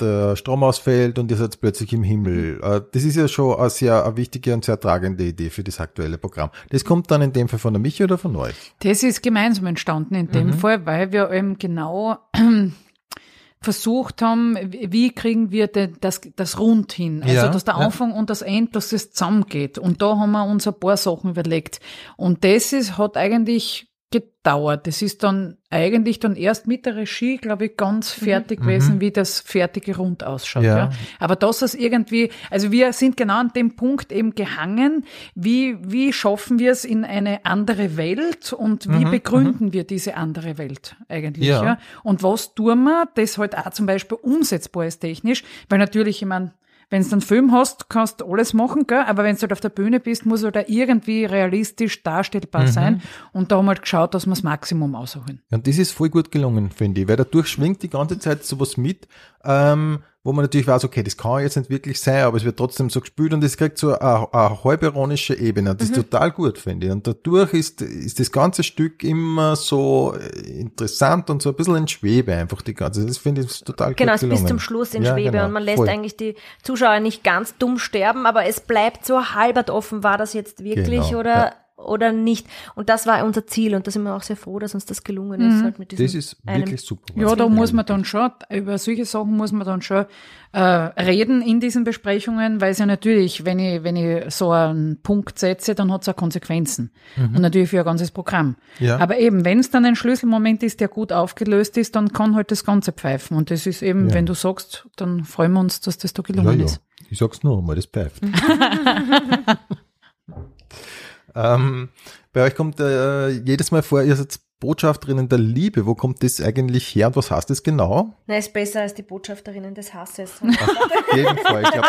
der Strom ausfällt und ihr seid plötzlich im Himmel. Äh, Das ist ja schon eine sehr eine wichtige und sehr tragende Idee für das aktuelle Programm. Das kommt dann in dem Fall von der Michi oder von euch? Das ist gemeinsam entstanden in dem Mhm. Fall, weil wir eben genau versucht haben, wie kriegen wir denn das, das rund hin? Also, Ja, dass der ja. Anfang und das Ende, dass es zusammengeht. Und da haben wir uns ein paar Sachen überlegt. Und das ist, hat eigentlich gedauert. Das ist dann eigentlich dann erst mit der Regie, glaube ich, ganz fertig gewesen, wie das fertige Rund ausschaut. Ja. Ja. Aber dass es irgendwie, also wir sind genau an dem Punkt eben gehangen, wie, wie schaffen wir es in eine andere Welt und wie begründen wir diese andere Welt eigentlich, Ja. ja. Und was tun wir, das halt auch zum Beispiel umsetzbar ist technisch, weil natürlich, ich meine, wenn du einen Film hast, kannst du alles machen, gell? aber wenn du halt auf der Bühne bist, muss er da irgendwie realistisch darstellbar sein. Und da haben wir halt geschaut, dass wir das Maximum ausholen. Ja, und das ist voll gut gelungen, finde ich, weil dadurch schwingt die ganze Zeit sowas mit, ähm, wo man natürlich weiß, okay, das kann jetzt nicht wirklich sein, aber es wird trotzdem so gespielt und es kriegt so eine, eine halbironische Ebene. Das ist total gut, finde ich. Und dadurch ist, ist das ganze Stück immer so äh, interessant und so ein bisschen in Schwebe einfach die ganze. Das finde ich total Genau, gut es gelungen. bis zum Schluss in Ja, Schwebe genau, und man lässt voll. eigentlich die Zuschauer nicht ganz dumm sterben, aber es bleibt so halbert offen, war das jetzt wirklich Genau, oder ja. Oder nicht. Und das war unser Ziel und da sind wir auch sehr froh, dass uns das gelungen ist. Halt mit diesem Das ist wirklich super. Ja, da muss man dann schon, über solche Sachen muss man dann schon äh, reden in diesen Besprechungen, weil es ja natürlich, wenn ich, wenn ich so einen Punkt setze, dann hat es auch Konsequenzen. Und natürlich für ein ganzes Programm. Ja. Aber eben, wenn es dann ein Schlüsselmoment ist, der gut aufgelöst ist, dann kann halt das Ganze pfeifen. Und das ist eben, Ja. wenn du sagst, dann freuen wir uns, dass das da Ja, gelungen ja. ist. Ich sag's nur einmal, das pfeift. ähm, bei euch kommt äh, jedes Mal vor, ihr seid Botschafterinnen der Liebe. Wo kommt das eigentlich her und was heißt das genau? Na, ist besser als die Botschafterinnen des Hasses. Auf jeden Fall. Ich glaub,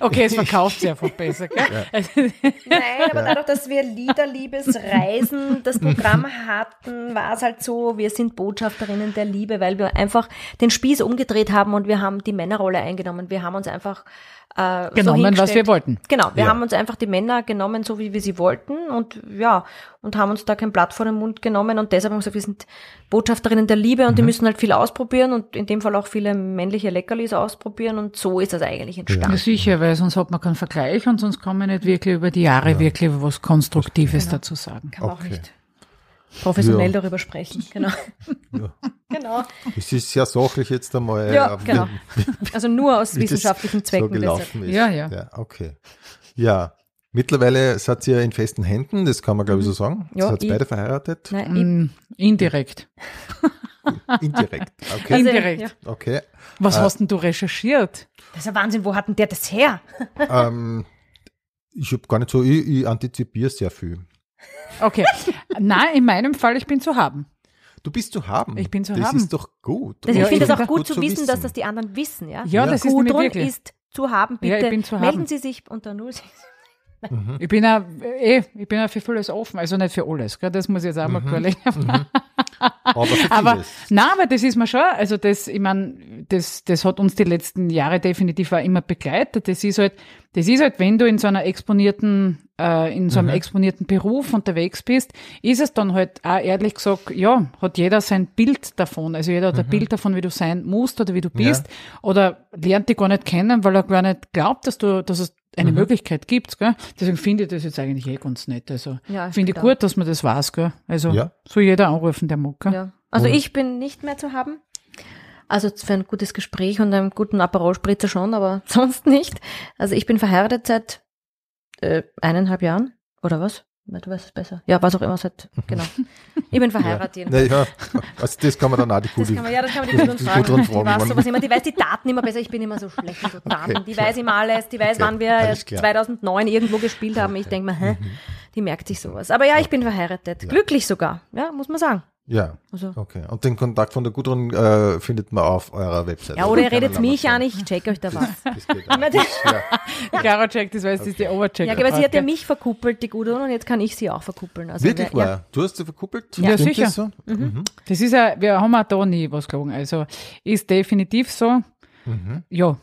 Okay, es verkauft sich einfach besser, gell? Nein, aber dadurch, dass wir Liederliebesreisen das Programm hatten, war es halt so, wir sind Botschafterinnen der Liebe, weil wir einfach den Spieß umgedreht haben und wir haben die Männerrolle eingenommen. Wir haben uns einfach äh, so Genommen, was hingestellt. wir wollten. Genau, wir Ja. haben uns einfach die Männer genommen, so wie wir sie wollten und ja, und haben uns da kein Blatt vor den Mund genommen und deshalb haben wir gesagt, wir sind Botschafterinnen der Liebe und die müssen halt viel ausprobieren und in dem Fall auch viele männliche Leckerlis ausprobieren und so ist das eigentlich Ja, entstanden. sicher, weil sonst hat man keinen Vergleich und sonst kann man nicht wirklich über die Jahre wirklich was Konstruktives dazu sagen. Kann man auch Okay. nicht professionell Ja. darüber sprechen. Genau. Ja. genau. Es ist sehr sachlich jetzt einmal. Ja, äh, genau. Also nur aus wissenschaftlichen Zwecken. so gelaufen ist. Ja, ja. ja. Okay. Ja, mittlerweile seid ihr in festen Händen, das kann man glaube ich so sagen. Ja, seid ich- beide verheiratet? Nein, ich- Mm, Indirekt. Indirekt. Okay. Also, Indirekt. ja. okay. Was hast denn du recherchiert? Das ist ein Wahnsinn, wo hat denn der das her? ähm, ich habe gar nicht so, ich, ich antizipiere sehr viel. Okay. Nein, in meinem Fall, ich bin zu haben. Du bist zu haben. Ich bin zu das haben. ist doch gut. Das, ich finde das auch gut, zu wissen, dass das die anderen wissen. Ja, Ja, Ja. das ist nämlich wirklich. ist zu haben. Bitte Ja, ich bin zu melden haben. Sie sich unter null. Ich bin ja, eh, ich bin ja für vieles offen, also nicht für alles, gell? das muss ich jetzt auch mal klarlegen. Aber Aber, nein, aber das ist mir schon, also das, ich meine, das, das hat uns die letzten Jahre definitiv auch immer begleitet. Das ist halt, das ist halt, wenn du in so einer exponierten, äh, in so einem exponierten Beruf unterwegs bist, ist es dann halt auch ehrlich gesagt, ja, hat jeder sein Bild davon. Also jeder hat ein Bild davon, wie du sein musst oder wie du bist. Oder lernt dich gar nicht kennen, weil er gar nicht glaubt, dass du, dass es eine Möglichkeit gibt, gell? Deswegen finde ich das jetzt eigentlich eh ganz nett. Also, Ja, finde ich gut, dass man das weiß, gell? Also, Ja. soll jeder anrufen, der mag, gell? Ja. Also ich bin nicht mehr zu haben. Also für ein gutes Gespräch und einen guten Aperol-Spritzer schon, aber sonst nicht. Also ich bin verheiratet seit äh, eineinhalb Jahren. Oder was? Na, Du weißt es besser. Ja, was auch immer seit, genau. Ich bin verheiratet. jedenfalls. Ja, also das kann man dann auch die Das Gute. kann man, ja, das kann man die Die fragen. Gudrun Die fragen, weiß sowas immer, die weiß die Daten immer besser. Ich bin immer so schlecht mit so Daten. Okay, die klar. weiß immer alles, die weiß, Okay, wann wir alles klar. 2009 irgendwo gespielt haben. Ich denke mir, hä, die merkt sich sowas. Aber ja, ich bin verheiratet. Glücklich sogar, ja, muss man sagen. Ja, Also. okay. Und den Kontakt von der Gudrun äh, findet man auf eurer Website. Ja, oder ihr redet mich an, ich check euch da was. Das geht auch. ja. Caro checkt, das weiß, das ist die Overcheck. Ja, aber sie hat ja mich verkuppelt, die Gudrun, und jetzt kann ich sie auch verkuppeln. Also, Wirklich wer- wahr? Du hast sie verkuppelt? Ja, Stimmt sicher. Das so? Mhm. Das ist ja, wir haben auch da nie was gelogen. Also, ist definitiv so. Ja.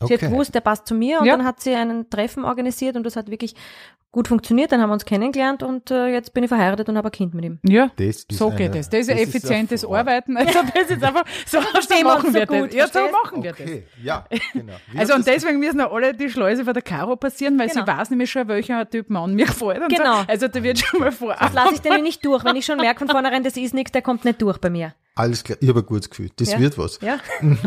Sie hat Okay. gewusst, der passt zu mir und Ja. dann hat sie einen Treffen organisiert und das hat wirklich gut funktioniert. Dann haben wir uns kennengelernt und äh, jetzt bin ich verheiratet und habe ein Kind mit ihm. Ja. Das ist so eine- geht es. Das ist ein das ist effizientes hervorragend. Arbeiten. Also, das ist einfach, so, so verstehen wir machen so wir gut, das. Ja, so machen wir das. Okay, ja, genau. Wie Also und deswegen müssen auch alle die Schleuse von der Caro passieren, weil Genau. sie weiß nämlich schon, welcher Typ Mann mir gefällt. Und Genau. So. Also da wird schon mal vor. Das lasse ich dann nicht durch. Wenn ich schon merke von vornherein, das ist nichts, der kommt nicht durch bei mir. Alles klar, ich habe ein gutes Gefühl. Das Ja. wird was. Ja.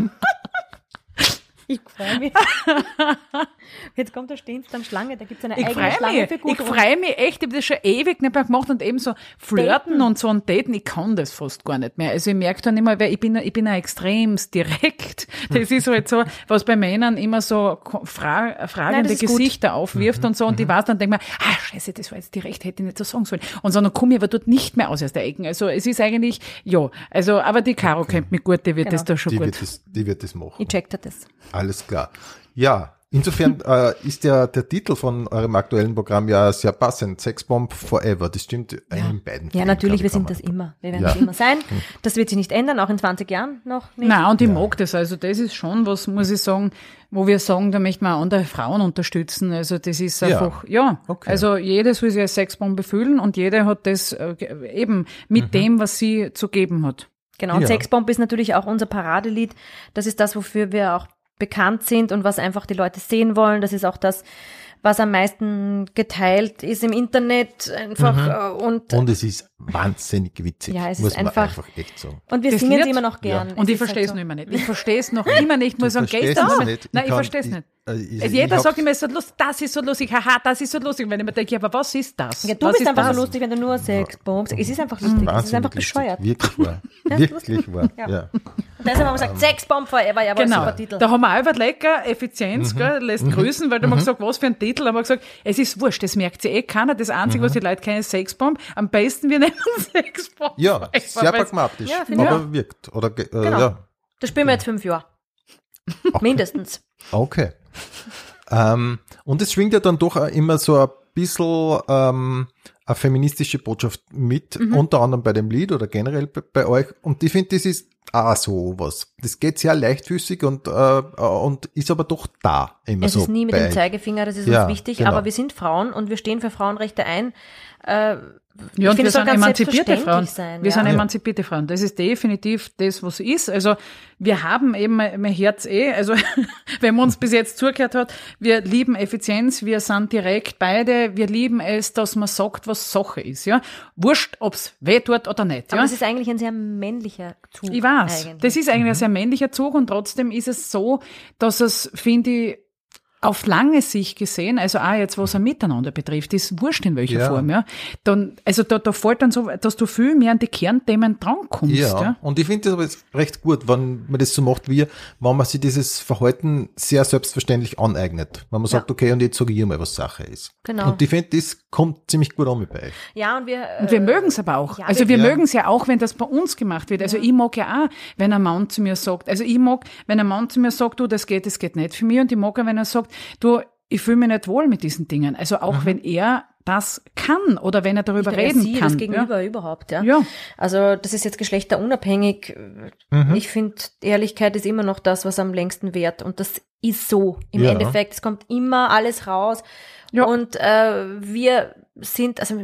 Ich freue mich. Jetzt kommt der Stehens am Schlange, da gibt es eine Ich eigene Schlange mich. für Ich Gudrun. freue mich echt. Ich habe das schon ewig nicht mehr gemacht und eben so flirten Daten. und so ein Daten, ich kann das fast gar nicht mehr. Also ich merke dann immer, weil ich bin, ich bin ja extremst direkt. Das ist halt so, was bei Männern immer so fra fragende das ist gut. Gesichter aufwirft und so und ich weiß dann, denke mir, ah, scheiße, das war jetzt direkt, hätte ich nicht so sagen sollen. Und so, dann komme ich aber dort nicht mehr aus aus der Ecken. Also es ist eigentlich, ja, also, aber die Caro kennt mich gut, die wird Genau. das da schon Die gut. wird, das, die wird das machen. Ich checkte das. Alles klar. Ja, insofern äh, ist ja der Titel von eurem aktuellen Programm ja sehr passend. Sexbomb Forever. Das stimmt eigentlich in beiden Ja, Fällen, natürlich, wir sind das immer. Wir werden Ja. das immer sein. Das wird sich nicht ändern, auch in 20 Jahren noch nicht. Nein, und ich mag das. Also das ist schon was, muss ich sagen, wo wir sagen, da möchten wir andere Frauen unterstützen. Also das ist Ja. einfach, ja. Okay. Also jede soll sich als Sexbombe fühlen und jede hat das äh, eben mit Mhm. dem, was sie zu geben hat. Genau, und Ja. Sexbomb ist natürlich auch unser Paradelied. Das ist das, wofür wir auch bekannt sind und was einfach die Leute sehen wollen. Das ist auch das, was am meisten geteilt ist im Internet einfach äh, und, Und es ist wahnsinnig witzig, Ja, es ist muss man einfach- einfach echt sagen. und wir Das singen Lied- sie immer noch gern. Ja. Und ich ist halt verstehe es so. noch immer nicht. Ich verstehe es noch immer nicht. Ich muss sagen, gestern, es nicht? Ich nein, ich kann- verstehe es ich- nicht. äh, ich- Jeder ich hab's- sagt immer, es ist so lustig, das ist so lustig, haha, das ist so lustig. Wenn ich mir denke, aber was ist das? Ja, du was bist ist einfach das? so lustig, wenn du nur Sex bombst. Es ist einfach lustig. Es ist einfach bescheuert. Wirklich wahr. Wirklich wahr. Ja. Ja. Und deshalb haben wir gesagt, Sexbomb forever, ja, Genau, super Titel. da haben wir auch über lecker Effizienz, gell, lässt grüßen, weil da haben wir gesagt, was für ein Titel, haben wir gesagt, es ist wurscht, das merkt sich eh keiner, das Einzige, was die Leute kennen, ist Sexbomb, am besten wir nehmen Sexbomb. Ja, Ich sehr pragmatisch, Ja, aber wirkt. Oder, äh, Genau. ja. Das spielen wir jetzt fünf Jahre. Mindestens. Okay. ähm, und es schwingt ja dann doch immer so ein bisschen ähm, eine feministische Botschaft mit, Mhm. unter anderem bei dem Lied oder generell bei, bei euch. Und ich finde, das ist auch so was. Das geht sehr leichtfüßig und, äh, und ist aber doch da immer Es so. ist nie mit dem. Zeigefinger, das ist Ja, uns wichtig, genau. aber wir sind Frauen und wir stehen für Frauenrechte ein. Äh, Ja, und wir es sind emanzipierte Frauen. sein, wir ja. sind emanzipierte Frauen. Das ist definitiv das, was ist. Also wir haben eben mein Herz eh, also wenn man uns bis jetzt zugehört hat, wir lieben Effizienz, wir sind direkt beide, wir lieben es, dass man sagt, was Sache ist. Ja, Wurscht, ob's weh tut oder nicht. aber Ja? das ist eigentlich ein sehr männlicher Zug. Ich weiß. Eigentlich. Das ist eigentlich ein sehr männlicher Zug und trotzdem ist es so, dass es, finde ich, auf lange Sicht gesehen, also auch jetzt, was ein Miteinander betrifft, ist wurscht in welcher Ja. Form, ja. Dann, also da, da fällt dann so, dass du viel mehr an die Kernthemen drankommst, Ja, ja. und ich finde das aber jetzt recht gut, wenn man das so macht wie, wenn man sich dieses Verhalten sehr selbstverständlich aneignet. Wenn man sagt, okay, und jetzt sage ich mal, was Sache ist. Genau. Und ich finde, das kommt ziemlich gut an mit bei euch. Ja, und wir, Und wir äh, mögen es aber auch. ja, also wir- Ja. mögen es ja auch, wenn das bei uns gemacht wird. Also ich mag ja auch, wenn ein Mann zu mir sagt, also ich mag, wenn ein Mann zu mir sagt, du, das geht, das geht nicht für mich. Und ich mag auch, wenn er sagt, du, ich fühle mich nicht wohl mit diesen Dingen. Also auch wenn er das kann oder wenn er darüber nicht nur er, reden sie, kann. das Gegenüber überhaupt, ja. Ja. Also das ist jetzt geschlechterunabhängig. Mhm. Ich finde, Ehrlichkeit ist immer noch das, was am längsten währt. Und das ist so. Im Ja. Endeffekt, es kommt immer alles raus. Ja. Und äh, wir sind, also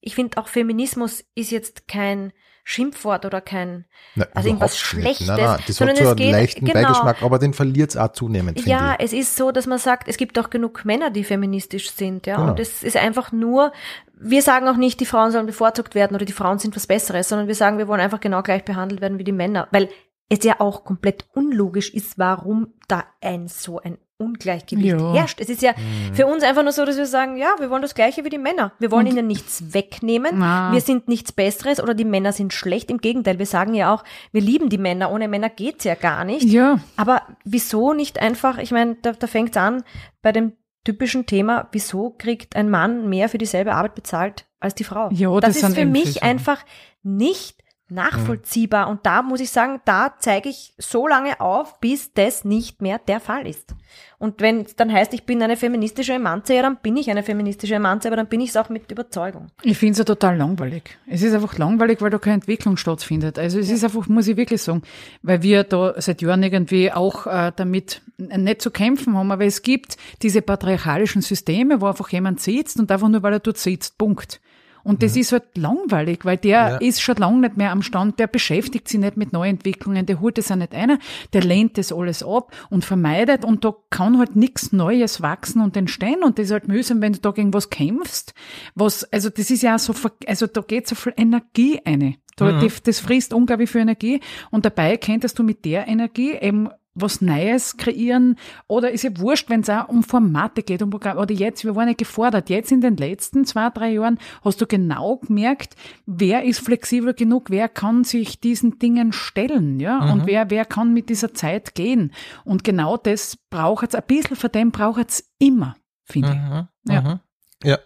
ich finde auch Feminismus ist jetzt kein Schimpfwort oder kein, Nein, also irgendwas. Schlechtes. Nein, nein, das sondern hat so es einen geht, leichten genau, Beigeschmack, aber den verliert es auch zunehmend, Ja, es ist so, dass man sagt, es gibt auch genug Männer, die feministisch sind, ja. Genau. Und es ist einfach nur, wir sagen auch nicht, die Frauen sollen bevorzugt werden oder die Frauen sind was Besseres, sondern wir sagen, wir wollen einfach genau gleich behandelt werden wie die Männer, weil es ja auch komplett unlogisch ist, warum da ein so ein Ungleichgewicht Ja. herrscht. Es ist ja Mhm. für uns einfach nur so, dass wir sagen, ja, wir wollen das Gleiche wie die Männer. Wir wollen ihnen nichts wegnehmen. Na. Wir sind nichts Besseres oder die Männer sind schlecht. Im Gegenteil, wir sagen ja auch, wir lieben die Männer. Ohne Männer geht's ja gar nicht. Ja. Aber wieso nicht einfach, ich meine, da, da fängt es an bei dem typischen Thema, wieso kriegt ein Mann mehr für dieselbe Arbeit bezahlt als die Frau? Ja, das, das ist für mich einfach nicht nachvollziehbar. Und da muss ich sagen, da zeige ich so lange auf, bis das nicht mehr der Fall ist. Und wenn es dann heißt, ich bin eine feministische Emanze, ja, dann bin ich eine feministische Emanze, aber dann bin ich es auch mit Überzeugung. Ich finde es ja total langweilig. Es ist einfach langweilig, weil da keine Entwicklung stattfindet. Also es ist einfach, muss ich wirklich sagen, weil wir da seit Jahren irgendwie auch äh, damit nicht zu kämpfen haben, aber es gibt diese patriarchalischen Systeme, wo einfach jemand sitzt und einfach nur, weil er dort sitzt, Punkt. Und das ist halt langweilig, weil der Ja. ist schon lange nicht mehr am Stand, der beschäftigt sich nicht mit Neuentwicklungen, der holt es auch nicht ein, der lehnt das alles ab und vermeidet und da kann halt nichts Neues wachsen und entstehen und das ist halt mühsam, wenn du da gegen was kämpfst, was, also das ist ja auch so, also da geht so viel Energie eine. Da, die, das frisst unglaublich viel Energie und dabei könntest du mit der Energie eben was Neues kreieren oder ist ja wurscht, wenn es auch um Formate geht, um Programme. Oder jetzt, wir waren ja gefordert. Jetzt in den letzten zwei, drei Jahren hast du genau gemerkt, wer ist flexibel genug, wer kann sich diesen Dingen stellen, ja, und wer, wer kann mit dieser Zeit gehen. Und genau das braucht es, ein bisschen von dem braucht es immer, finde ich. Mhm, Ja. mhm. Ja.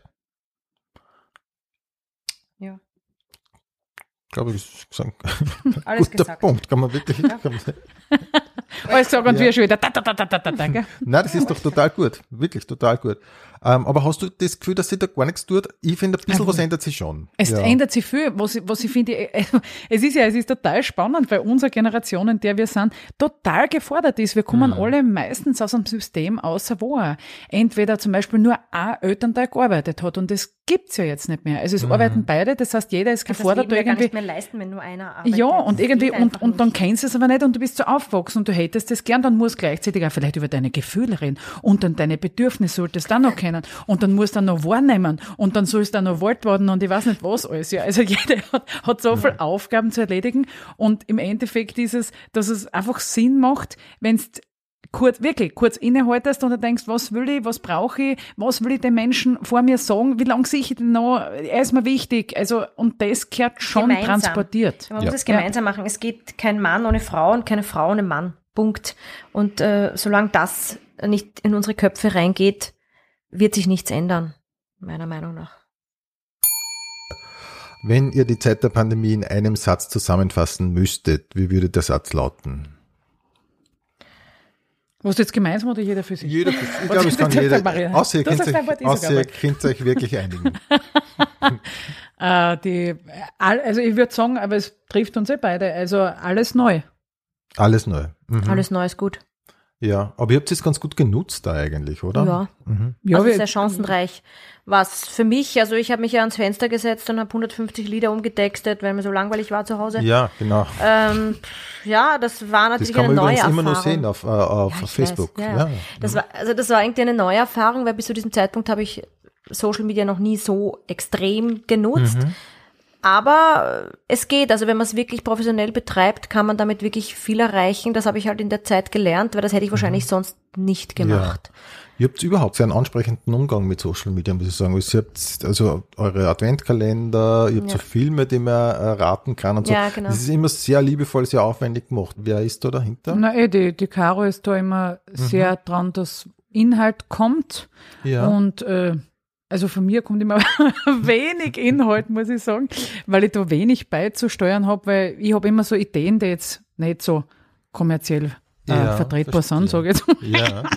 Ich glaube, ist gesagt. Alles guter gesagt. Punkt, kann man wirklich. Kann man, Alles gesagt und Ja. wir schon wieder, da, da, da, da, da, da, nein, das ist doch total gut. Wirklich total gut. Ähm, aber hast du das Gefühl, dass sich da gar nichts tut? Ich finde, ein bisschen was ändert sich schon. Es ja. ändert sich viel, was, ich- was ich finde, es ist ja, es ist total spannend, weil unsere Generation, in der wir sind, total gefordert ist. Wir kommen Mhm. alle meistens aus einem System, außer wo er entweder zum Beispiel nur ein Elternteil gearbeitet hat und das gibt's ja jetzt nicht mehr. Also es Mhm. arbeiten beide, das heißt, jeder ist Kannst das gefordert, Leben ja gar irgendwie nicht mehr leisten, wenn nur einer arbeitet. ja, und Das irgendwie, und, und dann kennst du es aber nicht und du bist so aufgewachsen und du hättest es gern, dann musst gleichzeitig auch vielleicht über deine Gefühle reden und dann deine Bedürfnisse solltest du dann noch kennen. Können. Und dann musst du dann noch wahrnehmen und dann sollst du dann noch Wort werden und ich weiß nicht was alles. Ja, also jeder hat, hat so viele Aufgaben zu erledigen und im Endeffekt ist es, dass es einfach Sinn macht, wenn kurz, wirklich kurz innehaltest und du denkst, was will ich, was brauche ich, was will ich den Menschen vor mir sagen, wie lange sehe ich den noch, er ist mir wichtig. Also, und das gehört schon Gemeinsam. transportiert. Man muss es gemeinsam machen. Es geht kein Mann ohne Frau und keine Frau ohne Mann. Punkt. Und äh, solange das nicht in unsere Köpfe reingeht, wird sich nichts ändern, meiner Meinung nach. Wenn ihr die Zeit der Pandemie in einem Satz zusammenfassen müsstet, wie würde der Satz lauten? Was du jetzt gemeinsam oder jeder für sich? Jeder, ich glaube, es kann jeder, Maria. außer ihr könnt euch, einfach die außer ihr sogar. könnt euch wirklich einigen. Äh, die, also ich würde sagen, aber es trifft uns eh beide. Also alles neu. Alles neu. Mhm. Alles neu ist gut. Ja, aber ihr habt es ganz gut genutzt da eigentlich, oder? Ja. Ja, also sehr chancenreich. Was für mich, also ich habe mich ja ans Fenster gesetzt und habe 150 Lieder umgetextet, weil mir so langweilig war zu Hause. Ja, genau. Ähm, ja, das war Das natürlich kann man eine neue übrigens Erfahrung. immer noch sehen auf, äh, auf Ja, Facebook. Weiß, ja. Ja. Das war, also das war irgendwie eine neue Erfahrung, weil bis zu diesem Zeitpunkt habe ich Social Media noch nie so extrem genutzt. Mhm. Aber äh, es geht, also wenn man es wirklich professionell betreibt, kann man damit wirklich viel erreichen. Das habe ich halt in der Zeit gelernt, weil das hätte ich wahrscheinlich Mhm. sonst nicht gemacht. Ihr habt überhaupt sehr einen ansprechenden Umgang mit Social Media, muss ich sagen. Ihr habt also eure Adventkalender, ihr habt Ja. so Filme, die man erraten kann und so. Ja, genau. Das ist immer sehr liebevoll, sehr aufwendig gemacht. Wer ist da dahinter? Na eh, die, die Caro ist da immer sehr dran, dass Inhalt kommt. Ja. Und äh, also von mir kommt immer wenig Inhalt, muss ich sagen, weil ich da wenig beizusteuern habe, weil ich habe immer so Ideen, die jetzt nicht so kommerziell äh, Ja, vertretbar sind, verstehe. sage ich jetzt. ja.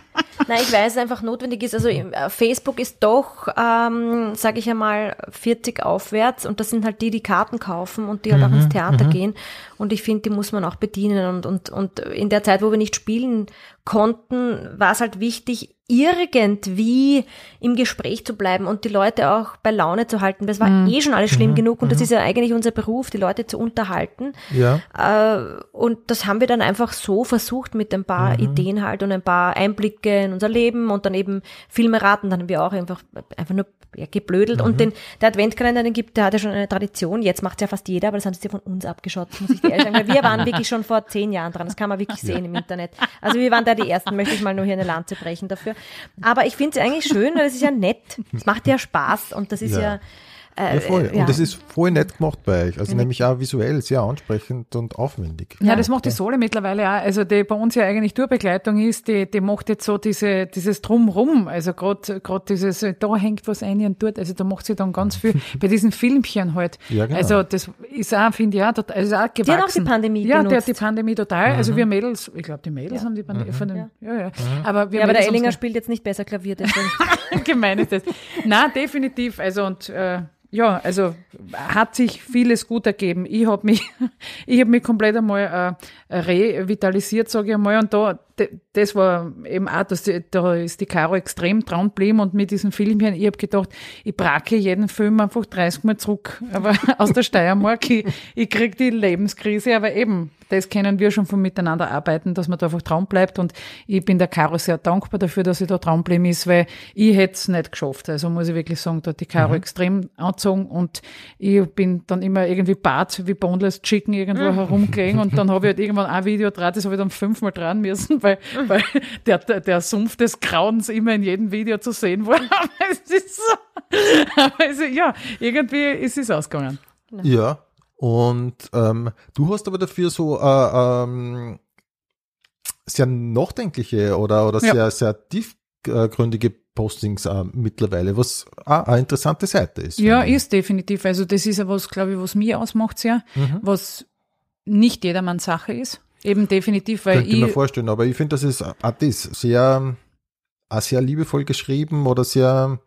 Nein, ich weiß, es einfach notwendig ist. Also äh, Facebook ist doch, ähm, sage ich einmal, 40 aufwärts und das sind halt die, die Karten kaufen und die halt auch ins Theater gehen. Und ich finde, die muss man auch bedienen. Und, und, und in der Zeit, wo wir nicht spielen konnten, war es halt wichtig, irgendwie im Gespräch zu bleiben und die Leute auch bei Laune zu halten. Das war eh schon alles schlimm genug und das ist ja eigentlich unser Beruf, die Leute zu unterhalten. ja. Äh, und das haben wir dann einfach so versucht mit ein paar Ideen halt und ein paar Einblicke in unser Leben und dann eben Filme raten. Dann haben wir auch einfach, einfach nur ja, geblödelt. Und den, der Adventkalender, den gibt, der hat ja schon eine Tradition. Jetzt macht ja fast jeder, aber das haben sie ja von uns abgeschaut, muss ich dir ehrlich sagen. Weil wir waren wirklich schon vor zehn Jahren dran. Das kann man wirklich sehen im Internet. Also wir waren da die Ersten, möchte ich mal nur hier eine Lanze brechen dafür. Aber ich finde es eigentlich schön, weil es ist ja nett. Es macht ja Spaß und das ist Ja. ja, äh, Ja, voll. äh, ja. Und das ist voll nett gemacht bei euch. Also nämlich auch visuell sehr ansprechend und aufwendig. Ja, das macht die Sole mittlerweile auch. Also die bei uns ja eigentlich Tourbegleitung ist, die, die macht jetzt so diese, dieses Drumrum. Also gerade gerade dieses, da hängt was ein und dort. Also da macht sie dann ganz viel bei diesen Filmchen halt. Ja, genau. Also das ist auch, finde ich auch, total- also auch gewachsen. hat auch die Pandemie Ja, der hat genutzt. die Pandemie total. Also wir Mädels, ich glaube die Mädels haben die Pandemie von den, ja, ja. Aber wir ja, aber der Ellinger spielt jetzt nicht besser Klavier. Gemein ist das. Na, definitiv. Also und äh, ja, also hat sich vieles gut ergeben. Ich habe mich, ich habe mich komplett einmal äh, revitalisiert, sage ich einmal. Und da, das war eben auch, dass die, da ist die Caro extrem dran geblieben und mit diesen Filmchen, ich habe gedacht, ich bracke jeden Film einfach 30 Mal zurück. Aber aus der Steiermark, ich, ich krieg die Lebenskrise, aber eben, das kennen wir schon von miteinander arbeiten, dass man da einfach dran bleibt. Und ich bin der Caro sehr dankbar dafür, dass sie da dran geblieben ist, weil ich hätte es nicht geschafft. Also muss ich wirklich sagen, da hat die Caro extrem angezogen und ich bin dann immer irgendwie Bart wie Boneless Chicken irgendwo herumgelegen und dann habe ich halt irgendwann ein Video dran, das habe ich dann fünfmal dran müssen, weil, weil der, der, der Sumpf des Grauens immer in jedem Video zu sehen war. Aber es ist so, also ja, irgendwie ist es ausgegangen. Ja. Und ähm, du hast aber dafür so äh, ähm, sehr nachdenkliche oder, oder Ja. sehr, sehr tiefgründige Postings äh, mittlerweile, was auch eine interessante Seite ist. Ja, ist definitiv. Also das ist ja was, glaube ich, was mir ausmacht sehr, Mhm. was nicht jedermanns Sache ist. Eben definitiv, weil Könnte ich mir vorstellen, aber ich finde, das ist auch das sehr, auch sehr liebevoll geschrieben oder sehr,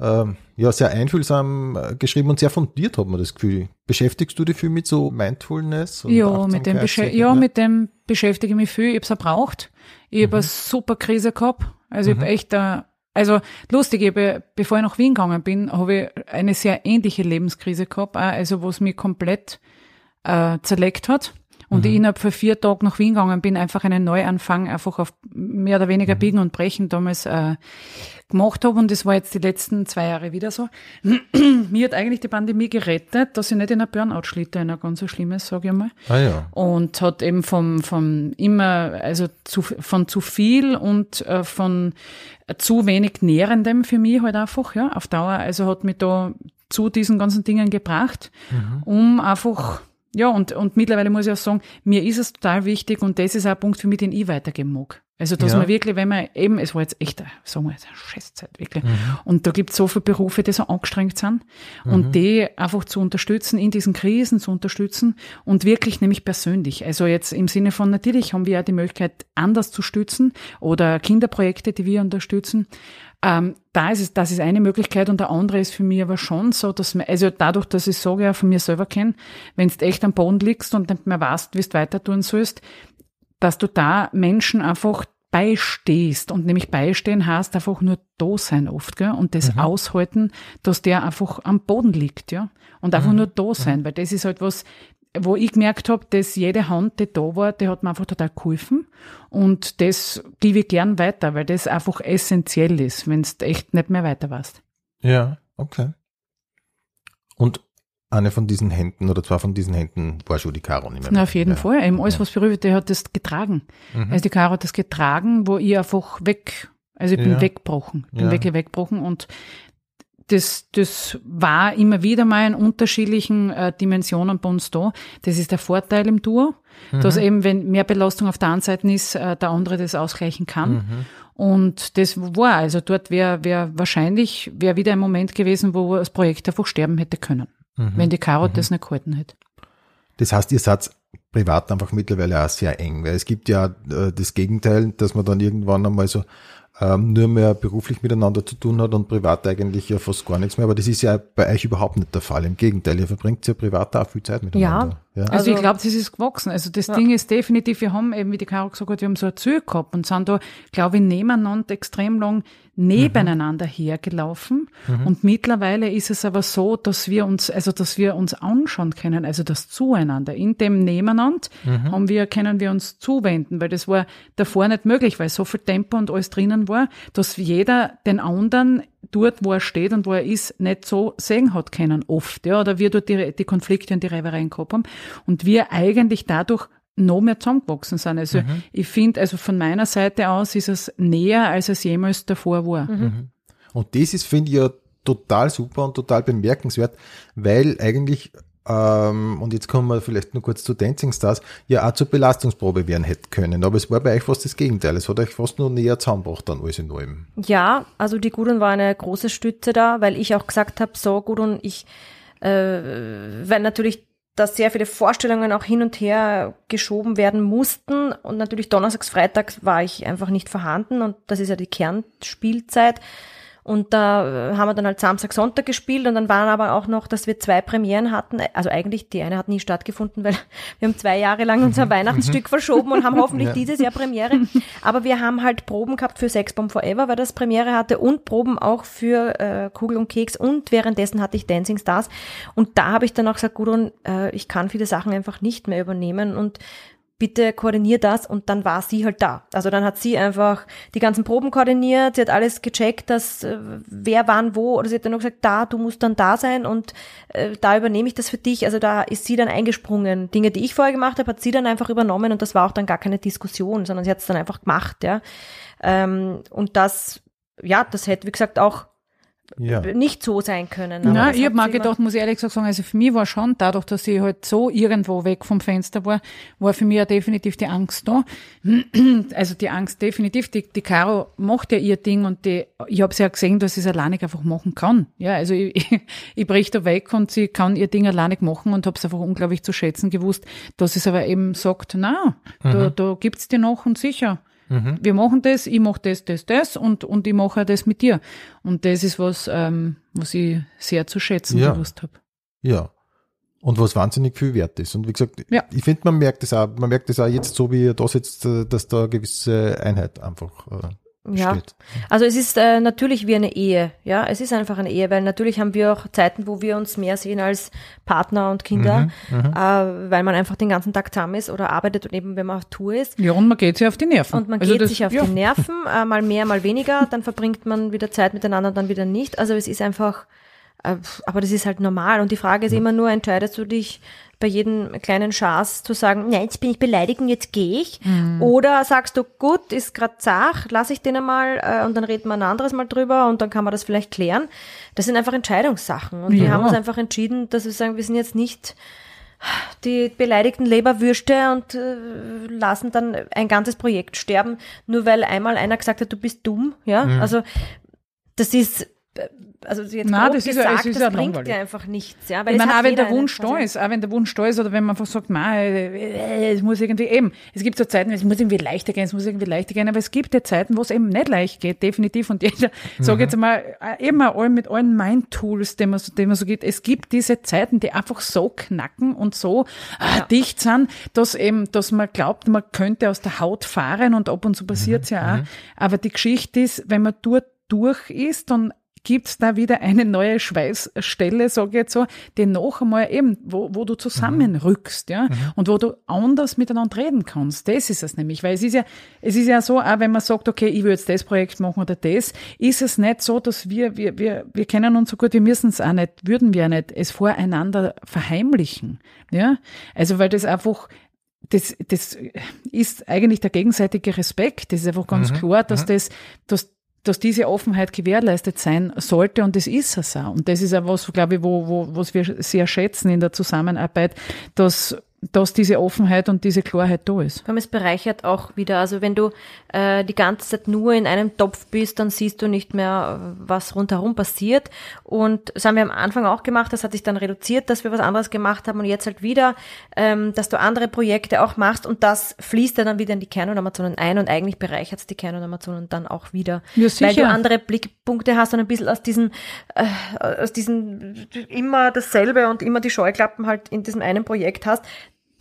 ähm, ja, sehr einfühlsam äh, geschrieben und sehr fundiert, hat man das Gefühl. Beschäftigst du dich viel mit so Mindfulness? Ja, mit dem, ja, mit dem beschäftige ich mich viel. Ich habe es braucht. Ich Mhm. habe eine super Krise gehabt. Also ich habe echt da, also lustig, ich ja, bevor ich nach Wien gegangen bin, habe ich eine sehr ähnliche Lebenskrise gehabt, also was mich komplett äh, zerlegt hat. Und ich innerhalb von vier Tagen nach Wien gegangen bin, einfach einen Neuanfang, einfach auf mehr oder weniger Biegen und Brechen damals äh, gemacht habe und das war jetzt die letzten zwei Jahre wieder so. Mir hat eigentlich die Pandemie gerettet, dass ich nicht in ein Burnout schlitte, in ein ganz so schlimmes, sage ich mal. Ah ja. Und hat eben vom, vom immer, also zu, von zu viel und äh, von zu wenig Nährendem für mich halt einfach, ja, auf Dauer. Also hat mich da zu diesen ganzen Dingen gebracht, um einfach, ja, und, und mittlerweile muss ich auch sagen, mir ist es total wichtig und das ist auch ein Punkt für mich, den ich weitergeben mag. Also, dass Ja. man wirklich, wenn man eben, es war jetzt echt, eine, sagen wir jetzt, eine Scheißzeit, wirklich. Und da gibt es so viele Berufe, die so angestrengt sind. Und die einfach zu unterstützen, in diesen Krisen zu unterstützen und wirklich nämlich persönlich. Also jetzt im Sinne von, natürlich haben wir ja die Möglichkeit, anders zu stützen oder Kinderprojekte, die wir unterstützen. Ähm, da ist es, das ist eine Möglichkeit und der andere ist für mich aber schon so, dass man, also dadurch, dass ich sage, ja von mir selber kenne, wenn du echt am Boden liegst und nicht mehr weißt, wie du weiter tun sollst, dass du da Menschen einfach beistehst. Und nämlich beistehen heißt einfach nur da sein oft, gell? Und das aushalten, dass der einfach am Boden liegt, ja. Und einfach nur da sein, weil das ist halt was, wo ich gemerkt habe, dass jede Hand, die da war, die hat mir einfach total geholfen. Und das gebe ich gern weiter, weil das einfach essentiell ist, wenn du echt nicht mehr weiter weißt. Ja, okay. Und eine von diesen Händen oder zwei von diesen Händen war schon die Caro nicht mehr. Na, auf jeden ja. Fall. Eben alles, was berührt, der hat das getragen. Mhm. Also die Caro hat das getragen, wo ich einfach weg, also ich bin Ja. weggebrochen, bin Ja. wirklich weggebrochen und das, das war immer wieder mal in unterschiedlichen äh, Dimensionen bei uns da. Das ist der Vorteil im Duo, dass Mhm. eben, wenn mehr Belastung auf der einen Seite ist, äh, der andere das ausgleichen kann. Mhm. Und das war, also dort wäre wär wahrscheinlich, wäre wieder ein Moment gewesen, wo das Projekt einfach sterben hätte können, Mhm. wenn die Caro das nicht gehalten hätte. Das heißt, ihr seid privat einfach mittlerweile auch sehr eng, weil es gibt ja äh, das Gegenteil, dass man dann irgendwann einmal so ähm, nur mehr beruflich miteinander zu tun hat und privat eigentlich ja fast gar nichts mehr. Aber das ist ja bei euch überhaupt nicht der Fall. Im Gegenteil, ihr verbringt ja privat auch viel Zeit miteinander. Ja. Also, Also- ich glaube, das ist gewachsen. Also das Ja. Ding ist definitiv, wir haben eben, wie die Caro gesagt hat, wir haben so ein Ziel gehabt und sind da, glaube ich, nebeneinander extrem lang nebeneinander hergelaufen. Und mittlerweile ist es aber so, dass wir uns, also dass wir uns anschauen können, also das Zueinander. In dem Nebeneinander haben wir, können wir uns zuwenden, weil das war davor nicht möglich, weil so viel Tempo und alles drinnen war, dass jeder den anderen dort, wo er steht und wo er ist, nicht so sehen hat können, oft, ja, oder wir dort die, die Konflikte und die Reibereien gehabt haben und wir eigentlich dadurch noch mehr zusammengewachsen sind. Also ich finde, also von meiner Seite aus ist es näher, als es jemals davor war. Und das ist, finde ich, ja total super und total bemerkenswert, weil eigentlich, ähm, und jetzt kommen wir vielleicht nur kurz zu Dancing Stars, ja auch zur Belastungsprobe werden hätte können. Aber es war bei euch fast das Gegenteil. Es hat euch fast nur näher zusammengebracht dann alles in allem. Ja, also die Gudrun war eine große Stütze da, weil ich auch gesagt habe, so Gudrun, ich, äh, weil natürlich da sehr viele Vorstellungen auch hin und her geschoben werden mussten und natürlich donnerstags, freitags war ich einfach nicht vorhanden und das ist ja die Kernspielzeit. Und da äh, haben wir dann halt Samstag, Sonntag gespielt und dann waren aber auch noch, dass wir zwei Premieren hatten. Also eigentlich, die eine hat nie stattgefunden, weil wir haben zwei Jahre lang unser Weihnachtsstück verschoben und haben hoffentlich Ja. dieses Jahr Premiere. Aber wir haben halt Proben gehabt für Sex Bomb Forever, weil das Premiere hatte und Proben auch für äh, Kugel und Keks und währenddessen hatte ich Dancing Stars. Und da habe ich dann auch gesagt, Gudrun, äh, ich kann viele Sachen einfach nicht mehr übernehmen und bitte koordinier das und dann war sie halt da. Also dann hat sie einfach die ganzen Proben koordiniert, sie hat alles gecheckt, dass äh, wer wann wo oder sie hat dann nur gesagt, da, du musst dann da sein und äh, da übernehme ich das für dich. Also da ist sie dann eingesprungen. Dinge, die ich vorher gemacht habe, hat sie dann einfach übernommen und das war auch dann gar keine Diskussion, sondern sie hat es dann einfach gemacht, ja. Ähm, und das, ja, das hätte, wie gesagt, auch Ja. nicht so sein können. aber Na, das ich habe mal gedacht, muss ich ehrlich gesagt sagen, also für mich war schon, dadurch, dass ich halt so irgendwo weg vom Fenster war, war für mich ja definitiv die Angst da. Also die Angst definitiv. Die, die Caro macht ja ihr Ding und die, ich habe sie ja gesehen, dass sie es alleinig einfach machen kann. Ja, also ich, ich, ich brich da weg und sie kann ihr Ding alleinig machen und habe es einfach unglaublich zu schätzen gewusst, dass es aber eben sagt, na, da, da gibt's dir noch und sicher. Wir machen das, ich mache das, das, das und, und ich mache das mit dir. Und das ist was, ähm, was ich sehr zu schätzen Ja. gewusst habe. Ja. Und was wahnsinnig viel wert ist. Und wie gesagt, Ja. ich finde, man merkt es auch, man merkt es auch jetzt so, wie ihr da sitzt, äh, dass da eine gewisse Einheit einfach äh, Ja, steht. also es ist äh, natürlich wie eine Ehe, ja, es ist einfach eine Ehe, weil natürlich haben wir auch Zeiten, wo wir uns mehr sehen als Partner und Kinder, Mhm, äh, weil man einfach den ganzen Tag zusammen ist oder arbeitet und eben wenn man auf Tour ist. Ja, und man geht sich auf die Nerven. Und man Also geht das- sich auf ja. die Nerven, äh, mal mehr, mal weniger, dann verbringt man wieder Zeit miteinander, dann wieder nicht. Also es ist einfach, äh, aber das ist halt normal. Und die Frage ist immer nur, entscheidest du dich bei jedem kleinen Schaß zu sagen, nein, jetzt bin ich beleidigt und jetzt gehe ich? Oder sagst du, gut, ist grad zach, lass ich den einmal äh, und dann reden wir ein anderes Mal drüber und dann kann man das vielleicht klären. Das sind einfach Entscheidungssachen. Und wir Ja. haben uns einfach entschieden, dass wir sagen, wir sind jetzt nicht die beleidigten Leberwürste und äh, lassen dann ein ganzes Projekt sterben, nur weil einmal einer gesagt hat, du bist dumm, ja? Also das ist also jetzt Nein, das ist ja- gesagt, es ist das ja bringt langweilig. dir einfach nichts, ja? Weil Ich meine, auch wenn der Wunsch da ist, auch wenn der Wunsch da ist oder wenn man einfach sagt, man, es muss irgendwie eben, es gibt so Zeiten, es muss irgendwie leichter gehen, es muss irgendwie leichter gehen, aber es gibt ja Zeiten, wo es eben nicht leicht geht, definitiv. Und jeder, sag jetzt mal, äh, eben auch mit allen Mind-Tools, die man, so- die man so gibt, es gibt diese Zeiten, die einfach so knacken und so äh, dicht sind, dass eben, dass man glaubt, man könnte aus der Haut fahren und ab und zu passiert's ja auch. Aber die Geschichte ist, wenn man dort durch ist, dann gibt's da wieder eine neue Schweißstelle, sage ich jetzt so, die noch einmal eben, wo, wo du zusammenrückst, ja, und wo du anders miteinander reden kannst. Das ist es nämlich, weil es ist ja, es ist ja so, auch wenn man sagt, okay, ich will jetzt das Projekt machen oder das, ist es nicht so, dass wir, wir, wir, wir kennen uns so gut, wir müssen es auch nicht, würden wir nicht es voreinander verheimlichen, ja, also weil das einfach, das, das ist eigentlich der gegenseitige Respekt. Das ist einfach ganz klar, dass das, dass, dass diese Offenheit gewährleistet sein sollte und das ist es auch. Und das ist auch was, glaube ich, wo, wo, was wir sehr schätzen in der Zusammenarbeit, dass, dass diese Offenheit und diese Klarheit da ist. Es bereichert auch wieder. Also wenn du äh, die ganze Zeit nur in einem Topf bist, dann siehst du nicht mehr, was rundherum passiert. Und das haben wir am Anfang auch gemacht. Das hat sich dann reduziert, dass wir was anderes gemacht haben und jetzt halt wieder, ähm, dass du andere Projekte auch machst und das fließt ja dann wieder in die Kern- und Amazonen ein und eigentlich bereichert es die Kern- und Amazonen dann auch wieder. Ja, Weil sicher. du andere Blickpunkte hast und ein bisschen aus diesen, äh, aus diesen immer dasselbe und immer die Scheuklappen halt in diesem einen Projekt hast.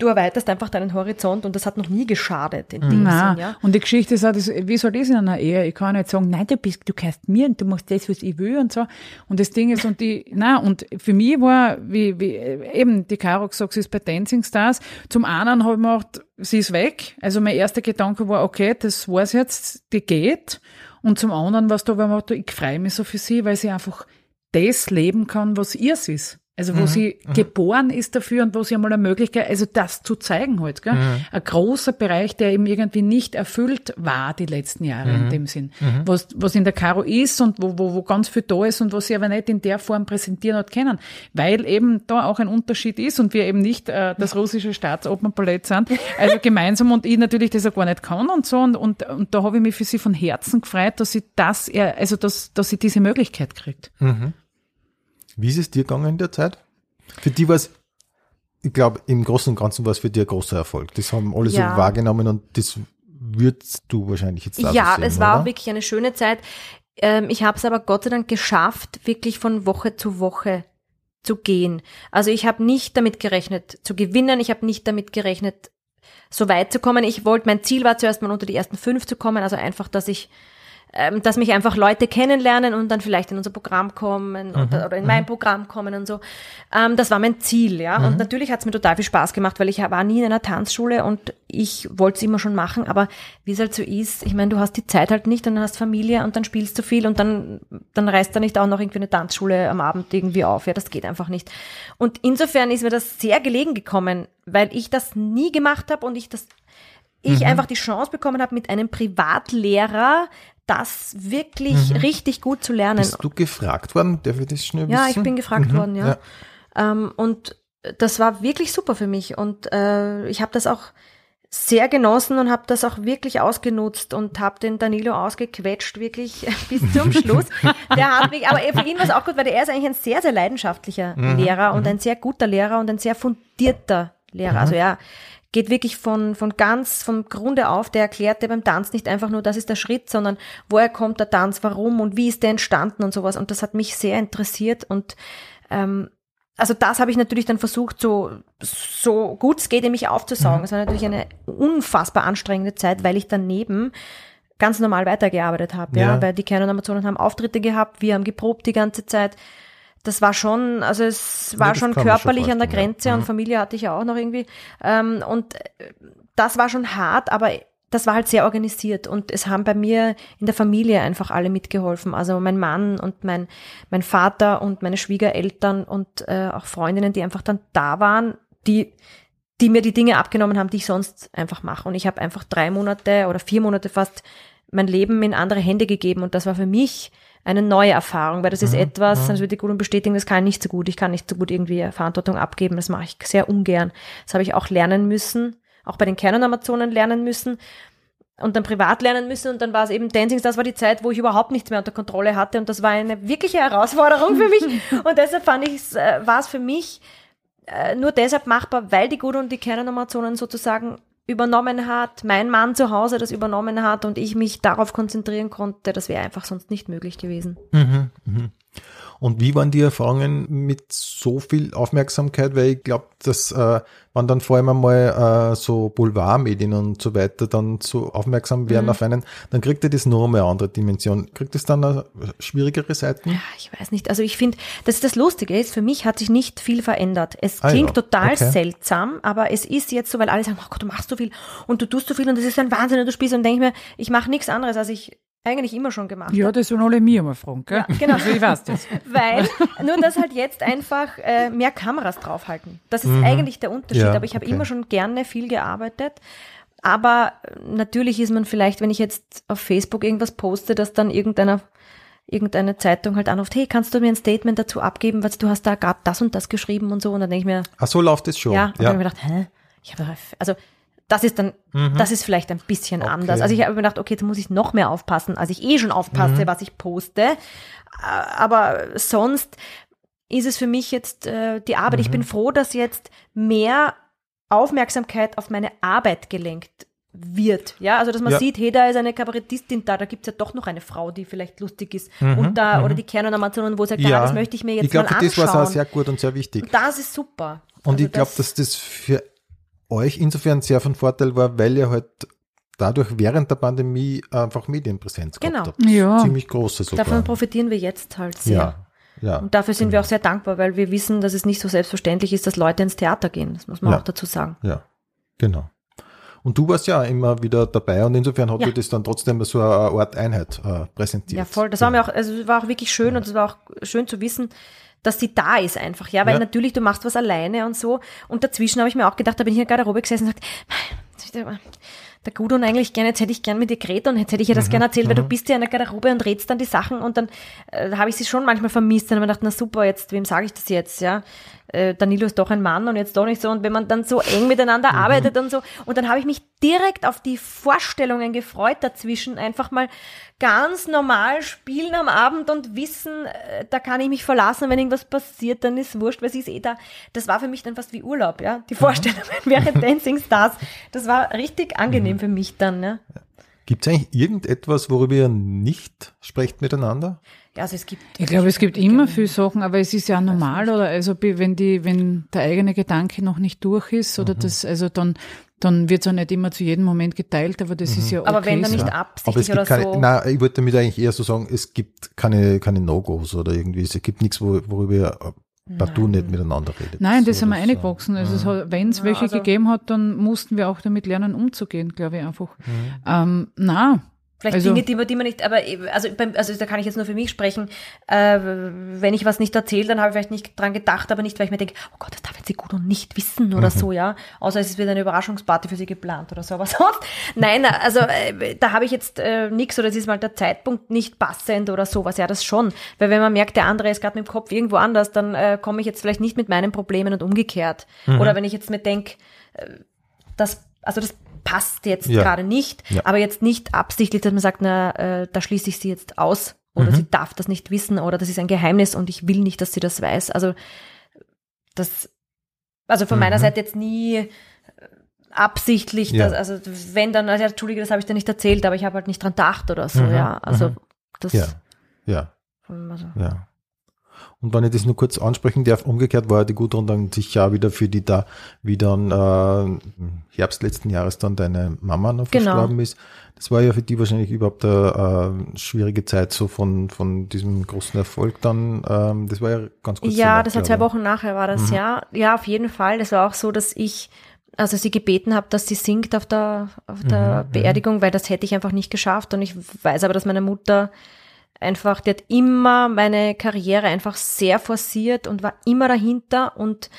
Du erweiterst einfach deinen Horizont und das hat noch nie geschadet in dem Nein. Sinn, ja. Und die Geschichte ist auch, das, wie soll das in einer Ehe? Ich kann nicht sagen, nein, du bist, du kannst mir und du machst das, was ich will und so. Und das Ding ist, und die, nein, und für mich war, wie, wie, eben, die Caro gesagt, sie ist bei Dancing Stars. Zum einen habe ich mir gedacht, sie ist weg. Also mein erster Gedanke war, okay, das war's jetzt, die geht. Und zum anderen war es da, weil ich freue mich so für sie, weil sie einfach das leben kann, was ihr ist. Also wo sie geboren ist dafür und wo sie einmal eine Möglichkeit, also das zu zeigen halt. Gell? Ein großer Bereich, der eben irgendwie nicht erfüllt war die letzten Jahre in dem Sinn. Was, was in der Caro ist und wo, wo, wo ganz viel da ist und was sie aber nicht in der Form präsentieren hat können. Weil eben da auch ein Unterschied ist und wir eben nicht äh, das russische Staatsopernballett sind. Also gemeinsam und ich natürlich das auch gar nicht kann und so. Und, und, und da habe ich mich für sie von Herzen gefreut, dass sie das, eher- also dass, dass sie diese Möglichkeit kriegt. Wie ist es dir gegangen in der Zeit? Für die war es, ich glaube, im Großen und Ganzen war es für dich ein großer Erfolg. Das haben alle Ja. so wahrgenommen und das würdest du wahrscheinlich jetzt auch Ja, sehen, es war oder? wirklich eine schöne Zeit. Ähm, ich habe es aber Gott sei Dank geschafft, wirklich von Woche zu Woche zu gehen. Also ich habe nicht damit gerechnet zu gewinnen, ich habe nicht damit gerechnet, so weit zu kommen. Ich wollte, mein Ziel war zuerst mal unter die ersten fünf zu kommen, also einfach, dass ich ähm, dass mich einfach Leute kennenlernen und dann vielleicht in unser Programm kommen oder, oder in mein Programm kommen und so. Ähm, das war mein Ziel, ja. Und natürlich hat es mir total viel Spaß gemacht, weil ich war nie in einer Tanzschule und ich wollte es immer schon machen, aber wie es halt so ist, ich meine, du hast die Zeit halt nicht und dann hast Familie und dann spielst du viel und dann, dann reißt da nicht auch noch irgendwie eine Tanzschule am Abend irgendwie auf. Ja, das geht einfach nicht. Und insofern ist mir das sehr gelegen gekommen, weil ich das nie gemacht habe und ich das ich einfach die Chance bekommen habe, mit einem Privatlehrer das wirklich richtig gut zu lernen. Bist du gefragt worden? Darf ich das schnell Ja, wissen? ich bin gefragt Mhm, worden, ja. Ähm, und das war wirklich super für mich und äh, ich habe das auch sehr genossen und habe das auch wirklich ausgenutzt und habe den Danilo ausgequetscht, wirklich bis zum Schluss. Der hat mich, aber für ihn war es auch gut, weil er ist eigentlich ein sehr, sehr leidenschaftlicher Lehrer und ein sehr guter Lehrer und ein sehr fundierter Lehrer. Also er geht wirklich von, von ganz vom Grunde auf, der erklärt dir beim Tanz nicht einfach nur, das ist der Schritt, sondern woher kommt der Tanz, warum und wie ist der entstanden und sowas. Und das hat mich sehr interessiert und ähm, also das habe ich natürlich dann versucht, so, so gut es geht, in mich aufzusaugen. Es war natürlich eine unfassbar anstrengende Zeit, weil ich daneben ganz normal weitergearbeitet habe, ja, Ja. weil die Canon Amazonen haben Auftritte gehabt, wir haben geprobt die ganze Zeit. Das war schon, also es war das schon man schon körperlich an der vorstellen, ja. Grenze und Mhm. Familie hatte ich ja auch noch irgendwie. Ähm, und äh, das war schon hart, aber das war halt sehr organisiert und es haben bei mir in der Familie einfach alle mitgeholfen. Also mein Mann und mein, mein Vater und meine Schwiegereltern und äh, auch Freundinnen, die einfach dann da waren, die, die mir die Dinge abgenommen haben, die ich sonst einfach mache. Und ich habe einfach drei Monate oder vier Monate fast mein Leben in andere Hände gegeben und das war für mich eine neue Erfahrung, weil das ist etwas, das würde ich gut und bestätigen, das kann ich nicht so gut. Ich kann nicht so gut irgendwie Verantwortung abgeben, das mache ich sehr ungern. Das habe ich auch lernen müssen, auch bei den Canon-Amazonen lernen müssen und dann privat lernen müssen. Und dann war es eben Dancing, das war die Zeit, wo ich überhaupt nichts mehr unter Kontrolle hatte. Und das war eine wirkliche Herausforderung für mich. Und deshalb fand ich, äh, war es für mich äh, nur deshalb machbar, weil die Guru und die Canon-Amazonen sozusagen übernommen hat, mein Mann zu Hause das übernommen hat und ich mich darauf konzentrieren konnte, das wäre einfach sonst nicht möglich gewesen. Mhm, mhm. Und wie waren die Erfahrungen mit so viel Aufmerksamkeit? Weil ich glaube, dass äh, wenn dann vor allem einmal äh, so Boulevardmedien und so weiter dann so aufmerksam werden auf einen, dann kriegt er das nur eine andere Dimension. Kriegt es dann schwierigere Seiten? Ja, ich weiß nicht. Also ich finde, das ist das Lustige ist, für mich hat sich nicht viel verändert. Es Ah klingt ja, total okay. seltsam, aber es ist jetzt so, weil alle sagen, oh Gott, du machst so viel und du tust so viel und das ist ein Wahnsinn und du spielst und denke ich mir, ich mache nichts anderes, als ich eigentlich immer schon gemacht Ja, das sollen alle mir mal fragen, gell? Ja, genau. Also ich weiß das. Weil, nur dass halt jetzt einfach äh, mehr Kameras draufhalten. Das ist eigentlich der Unterschied. Ja, aber ich habe okay. immer schon gerne viel gearbeitet. Aber äh, natürlich ist man vielleicht, wenn ich jetzt auf Facebook irgendwas poste, dass dann irgendeiner irgendeine Zeitung halt anruft, hey, kannst du mir ein Statement dazu abgeben, weil du hast da gerade das und das geschrieben und so. Und dann denke ich mir, Ach so läuft es schon. ja, und dann habe ich mir gedacht, hä? Ich habe also das ist dann, das ist vielleicht ein bisschen anders. Also ich habe mir gedacht, okay, jetzt muss ich noch mehr aufpassen, als ich eh schon aufpasse, was ich poste. Äh, Aber sonst ist es für mich jetzt äh, die Arbeit. Ich bin froh, dass jetzt mehr Aufmerksamkeit auf meine Arbeit gelenkt wird. Ja, also dass man Ja. sieht, hey, da ist eine Kabarettistin da, da gibt's ja doch noch eine Frau, die vielleicht lustig ist. und da, oder die Canon Amazonen, wo sagt, ja, das möchte ich mir jetzt ich glaube, mal für das war anschauen. es auch sehr gut und sehr wichtig. das ist super. Und Also ich glaube, dass das für euch insofern sehr von Vorteil war, weil ihr halt dadurch während der Pandemie einfach Medienpräsenz Genau. gehabt habt. Ja. Ziemlich große sogar. Davon profitieren wir jetzt halt sehr. ja, ja. Und dafür sind wir auch sehr dankbar, weil wir wissen, dass es nicht so selbstverständlich ist, dass Leute ins Theater gehen. Das muss man Ja. auch dazu sagen. Ja, genau. Und du warst ja immer wieder dabei und insofern hat Ja. dir das dann trotzdem so eine Art Einheit äh, präsentiert. Ja, voll. Das war mir auch, also es war auch wirklich schön und es war auch schön zu wissen, dass sie da ist einfach, ja, weil Ja. natürlich du machst was alleine und so. Und dazwischen habe ich mir auch gedacht, da bin ich in der Garderobe gesessen und gesagt, der Gudrun eigentlich gerne, jetzt hätte ich gern mit dir geredet und jetzt hätte ich ihr das Mhm, gerne erzählt, weil du bist ja in der Garderobe und redst dann die Sachen und dann äh, habe ich sie schon manchmal vermisst und habe mir gedacht, na super, jetzt, wem sage ich das jetzt, ja? Äh, Danilo ist doch ein Mann und jetzt doch nicht so und wenn man dann so eng miteinander Mhm. arbeitet und so und dann habe ich mich direkt auf die Vorstellungen gefreut dazwischen, einfach mal ganz normal spielen am Abend und wissen, äh, da kann ich mich verlassen, wenn irgendwas passiert, dann ist wurscht, weil sie ist eh da. Das war für mich dann fast wie Urlaub, ja. Die Vorstellungen während Dancing Stars, das war richtig angenehm für mich dann, ne? Gibt es eigentlich irgendetwas, worüber ihr nicht sprecht miteinander? Ja, also es gibt. Ich glaube, es gibt immer viele Sachen, aber es ist ja normal, oder? Also, wenn die, wenn der eigene Gedanke noch nicht durch ist, oder das, also dann, dann wird es auch nicht immer zu jedem Moment geteilt, aber das ist ja okay. Aber wenn dann nicht Aber es absichtlich gibt oder keine, so. na, ich wollte damit eigentlich eher so sagen, es gibt keine, keine No-Gos oder irgendwie, es gibt nichts, wo, worüber ihr partout nicht miteinander redet. Nein, das So, sind wir eingewachsen. Also es hat- wenn es Ja, welche also- gegeben hat, dann mussten wir auch damit lernen, umzugehen, glaube ich einfach. Mhm. Ähm, na, Vielleicht also- Dinge, die man, die man nicht, aber also, beim, also da kann ich jetzt nur für mich sprechen. Äh, wenn ich was nicht erzähle, dann habe ich vielleicht nicht dran gedacht, aber nicht, weil ich mir denke, oh Gott, das darf jetzt sie gut und nicht wissen oder so, ja. Außer es wird eine Überraschungsparty für sie geplant oder so. Aber sonst, nein, also äh, da habe ich jetzt äh, nichts oder es ist mal der Zeitpunkt nicht passend oder sowas. Ja, das schon. Weil wenn man merkt, der andere ist gerade mit dem Kopf irgendwo anders, dann äh, komme ich jetzt vielleicht nicht mit meinen Problemen und umgekehrt. Oder wenn ich jetzt mir denke, äh, das, also das passt jetzt Ja. gerade nicht, Ja. aber jetzt nicht absichtlich, dass man sagt, na, äh, da schließe ich sie jetzt aus oder sie darf das nicht wissen oder das ist ein Geheimnis und ich will nicht, dass sie das weiß. Also das, also von meiner Seite jetzt nie äh, absichtlich, Ja. dass, also wenn dann, also, entschuldige, das habe ich dir nicht erzählt, aber ich habe halt nicht dran gedacht oder so, Mhm, ja. Also das, Ja, ja, also, ja. Und wenn ich das nur kurz ansprechen darf, umgekehrt war ja die Gudrun dann sicher auch wieder für die da, wie dann äh, Herbst letzten Jahres dann deine Mama noch Genau. verstorben ist. Das war ja für die wahrscheinlich überhaupt eine äh, schwierige Zeit so von, von diesem großen Erfolg dann. Ähm, das war ja ganz kurz Ja, das war zwei. Wochen nachher war das, ja. Ja, auf jeden Fall. Das war auch so, dass ich, also sie gebeten habe, dass sie singt auf der, auf der Beerdigung, weil das hätte ich einfach nicht geschafft. Und ich weiß aber, dass meine Mutter einfach, die hat immer meine Karriere einfach sehr forciert und war immer dahinter und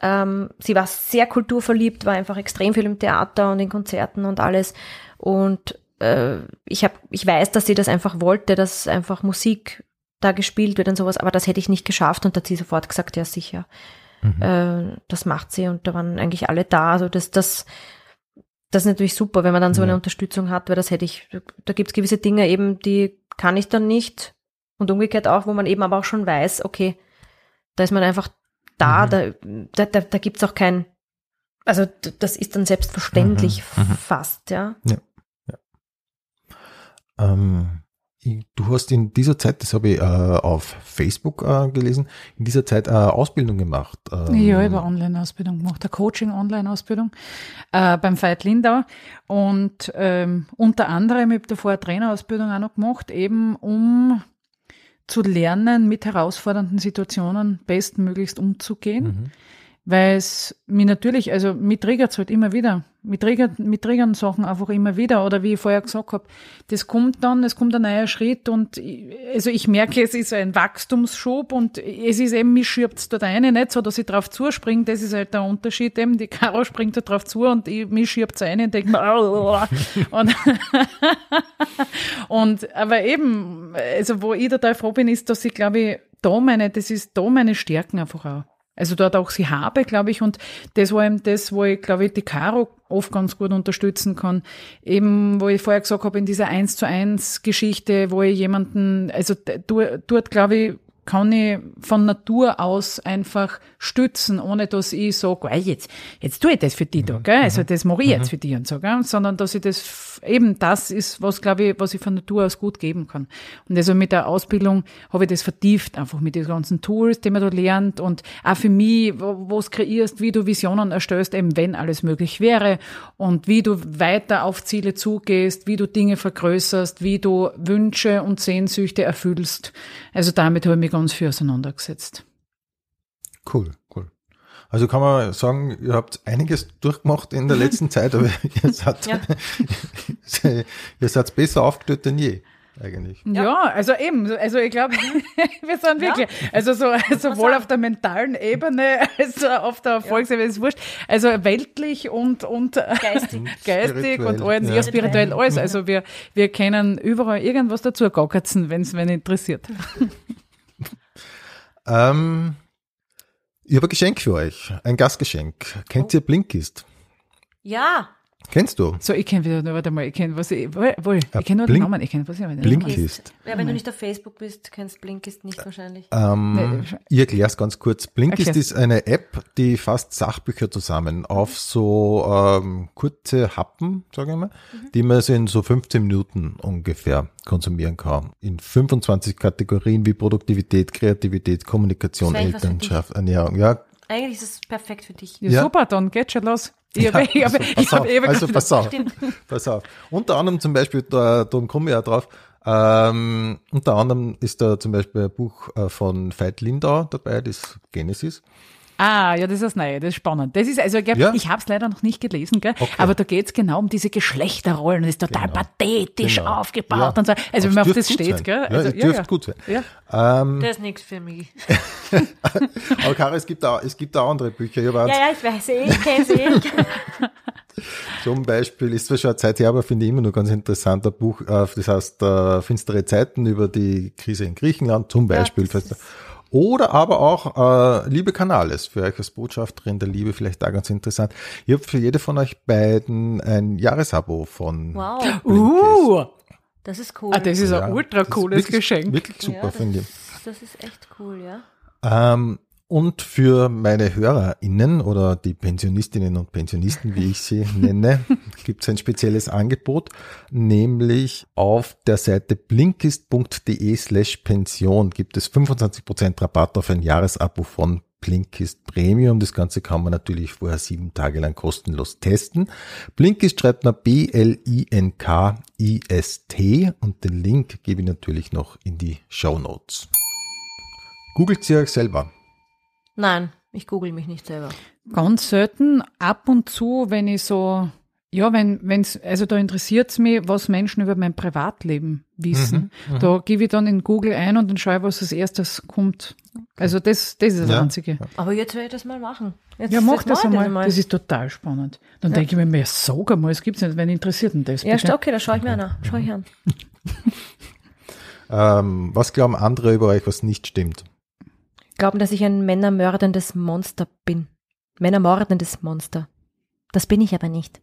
ähm, sie war sehr kulturverliebt, war einfach extrem viel im Theater und in Konzerten und alles. Und äh, ich habe, ich weiß, dass sie das einfach wollte, dass einfach Musik da gespielt wird und sowas, aber das hätte ich nicht geschafft und da hat sie sofort gesagt, ja sicher, äh, das macht sie und da waren eigentlich alle da. Also das, das, das ist natürlich super, wenn man dann so eine Ja. Unterstützung hat, weil das hätte ich, da gibt's gewisse Dinge eben, die kann ich dann nicht und umgekehrt auch, wo man eben aber auch schon weiß, okay, da ist man einfach da, Mhm. da, da, da, gibt's auch kein, also das ist dann selbstverständlich Mhm, mhm. fast, ja. Ähm, ich- du hast in dieser Zeit, das habe ich äh, auf Facebook äh, gelesen, in dieser Zeit äh, Ausbildung gemacht. Ähm, Ja, ich habe Online-Ausbildung gemacht, eine Coaching-Online-Ausbildung äh, beim Veit Lindau. Und ähm, unter anderem, ich habe davor eine Trainerausbildung auch noch gemacht, eben um zu lernen, mit herausfordernden Situationen bestmöglichst umzugehen. Mhm. Weil es mir natürlich, also mich triggert halt immer wieder. Mich triggert, mich triggern Sachen einfach immer wieder. Oder wie ich vorher gesagt habe, das kommt dann, es kommt ein neuer Schritt und ich, also ich merke, es ist ein Wachstumsschub und es ist eben, mich schiebt dort eine, nicht so, dass ich drauf zuspringe. Das ist halt der Unterschied eben. Die Caro springt da drauf zu und ich, mich schiebt eine und denkt mir, und, und, aber eben, also wo ich total froh bin, ist, dass ich glaube ich, da meine, das ist da meine Stärken einfach auch. Also dort auch sie habe, glaube ich, und das war eben das, wo ich, glaube ich, die Caro oft ganz gut unterstützen kann. Eben, wo ich vorher gesagt habe, in dieser eins zu eins Geschichte, wo ich jemanden, also dort, glaube ich, kann ich von Natur aus einfach stützen, ohne dass ich sage, "Ey, jetzt, jetzt tue ich das für die da, gell? Also das mache ich jetzt für die und so, gell? sondern dass ich das eben das ist, was glaube ich, was ich von Natur aus gut geben kann. Und also mit der Ausbildung habe ich das vertieft, einfach mit den ganzen Tools, die man da lernt und auch für mich, wo es kreierst, wie du Visionen erstellst, eben wenn alles möglich wäre und wie du weiter auf Ziele zugehst, wie du Dinge vergrößerst, wie du Wünsche und Sehnsüchte erfüllst. Also damit habe ich mich ganz viel auseinandergesetzt. Cool, cool. Also kann man sagen, ihr habt einiges durchgemacht in der letzten Zeit, aber ihr seid, Ja. ihr seid besser aufgestellt denn je, eigentlich. Ja, also eben, also ich glaube, wir sind wirklich, also so, sowohl auf der mentalen Ebene als auch auf der Erfolgsebene, ist wurscht, also weltlich und, und Geistig. geistig und Spirituell, alles, ja. ja. spirituell alles. Also wir, wir können überall irgendwas dazu gackerzen, wenn es wen interessiert. Ähm, ich habe ein Geschenk für euch, ein Gastgeschenk. Kennt ihr Blinkist? Ja, Kennst du? So, ich kenne wieder, warte mal, ich kenne was ich, wohl, wohl, ich kenne nur den Blink- Namen, ich kenne was ich aber den Namen. Blinkist. Ja, wenn du nicht auf Facebook bist, kennst Blinkist nicht wahrscheinlich. Ähm, Nee, ich erkläre es ganz kurz. Blinkist Erklär's. ist eine App, die fasst Sachbücher zusammen auf so ähm, kurze Happen, sage ich mal, Mhm. die man so in so 15 Minuten ungefähr konsumieren kann. In 25 Kategorien wie Produktivität, Kreativität, Kommunikation, Elternschaft, Ernährung. Ja, Eigentlich ist es perfekt für dich. Ja, Ja. super, dann geht schon los. Ich habe, also pass auf, also pass auf, pass auf. Unter anderem zum Beispiel, da, darum komme ich ja drauf, ähm, unter anderem ist da zum Beispiel ein Buch äh, von Veit Lindau dabei, das Genesis. Ah, ja, das ist das Neue, das ist spannend. Das ist, also ich, Ja. ich habe es leider noch nicht gelesen, gell? Okay. aber da geht's genau um diese Geschlechterrollen. Das ist total Genau. pathetisch Genau. aufgebaut Ja. und so. Also wenn man auf das steht, sein. gell? Ja, Also, es dürfte gut sein. Ja. Ähm, Das ist nichts für mich. aber Kara, es gibt auch, es gibt auch andere Bücher. Ja, ja, ich weiß eh, ich kenn's eh. Zum Beispiel ist zwar schon eine Zeit her, aber finde ich immer noch ganz interessant, ein Buch, äh, das heißt äh, Finstere Zeiten über die Krise in Griechenland zum Beispiel. das ist- Oder aber auch äh, Liebe Kanales, für euch als Botschafterin der Liebe vielleicht da ganz interessant. Ich habe für jede von euch beiden ein Jahresabo von Wow, Blinkist. Uh, das ist cool. ah, das ist Ja, ein ultra das ist cooles wirklich, Geschenk. Wirklich super, ja, finde ich. das ist echt cool, ja. Ähm, Und für meine HörerInnen oder die Pensionistinnen und Pensionisten, wie ich sie nenne, gibt es ein spezielles Angebot, nämlich auf der Seite blinkist.de slash Pension gibt es 25% Rabatt auf ein Jahresabo von Blinkist Premium. Das Ganze kann man natürlich vorher sieben Tage lang kostenlos testen. Blinkist schreibt man B-L-I-N-K-I-S-T und den Link gebe ich natürlich noch in die Show Notes. Googelt sie euch selber. Nein, ich google mich nicht selber. Ganz selten, ab und zu, wenn ich so, ja, wenn, wenn's, also da interessiert's mich, was Menschen über mein Privatleben wissen. Mhm, da gebe ich dann in Google ein und dann schaue ich, was als erstes kommt. Also das, das ist das Ja. Einzige. Aber jetzt will ich das mal machen. Jetzt, Ja, mach jetzt das ich einmal. Das ist total spannend. Dann denke ich mir, mehr sag einmal, es gibt's nicht, wenn interessiert denn das? ja, bitte? okay, da schaue ich mir an. Schau ich an. Ähm, was glauben andere über euch, was nicht stimmt? Glauben, dass ich ein männermördendes Monster bin. Männermordendes Monster. Das bin ich aber nicht.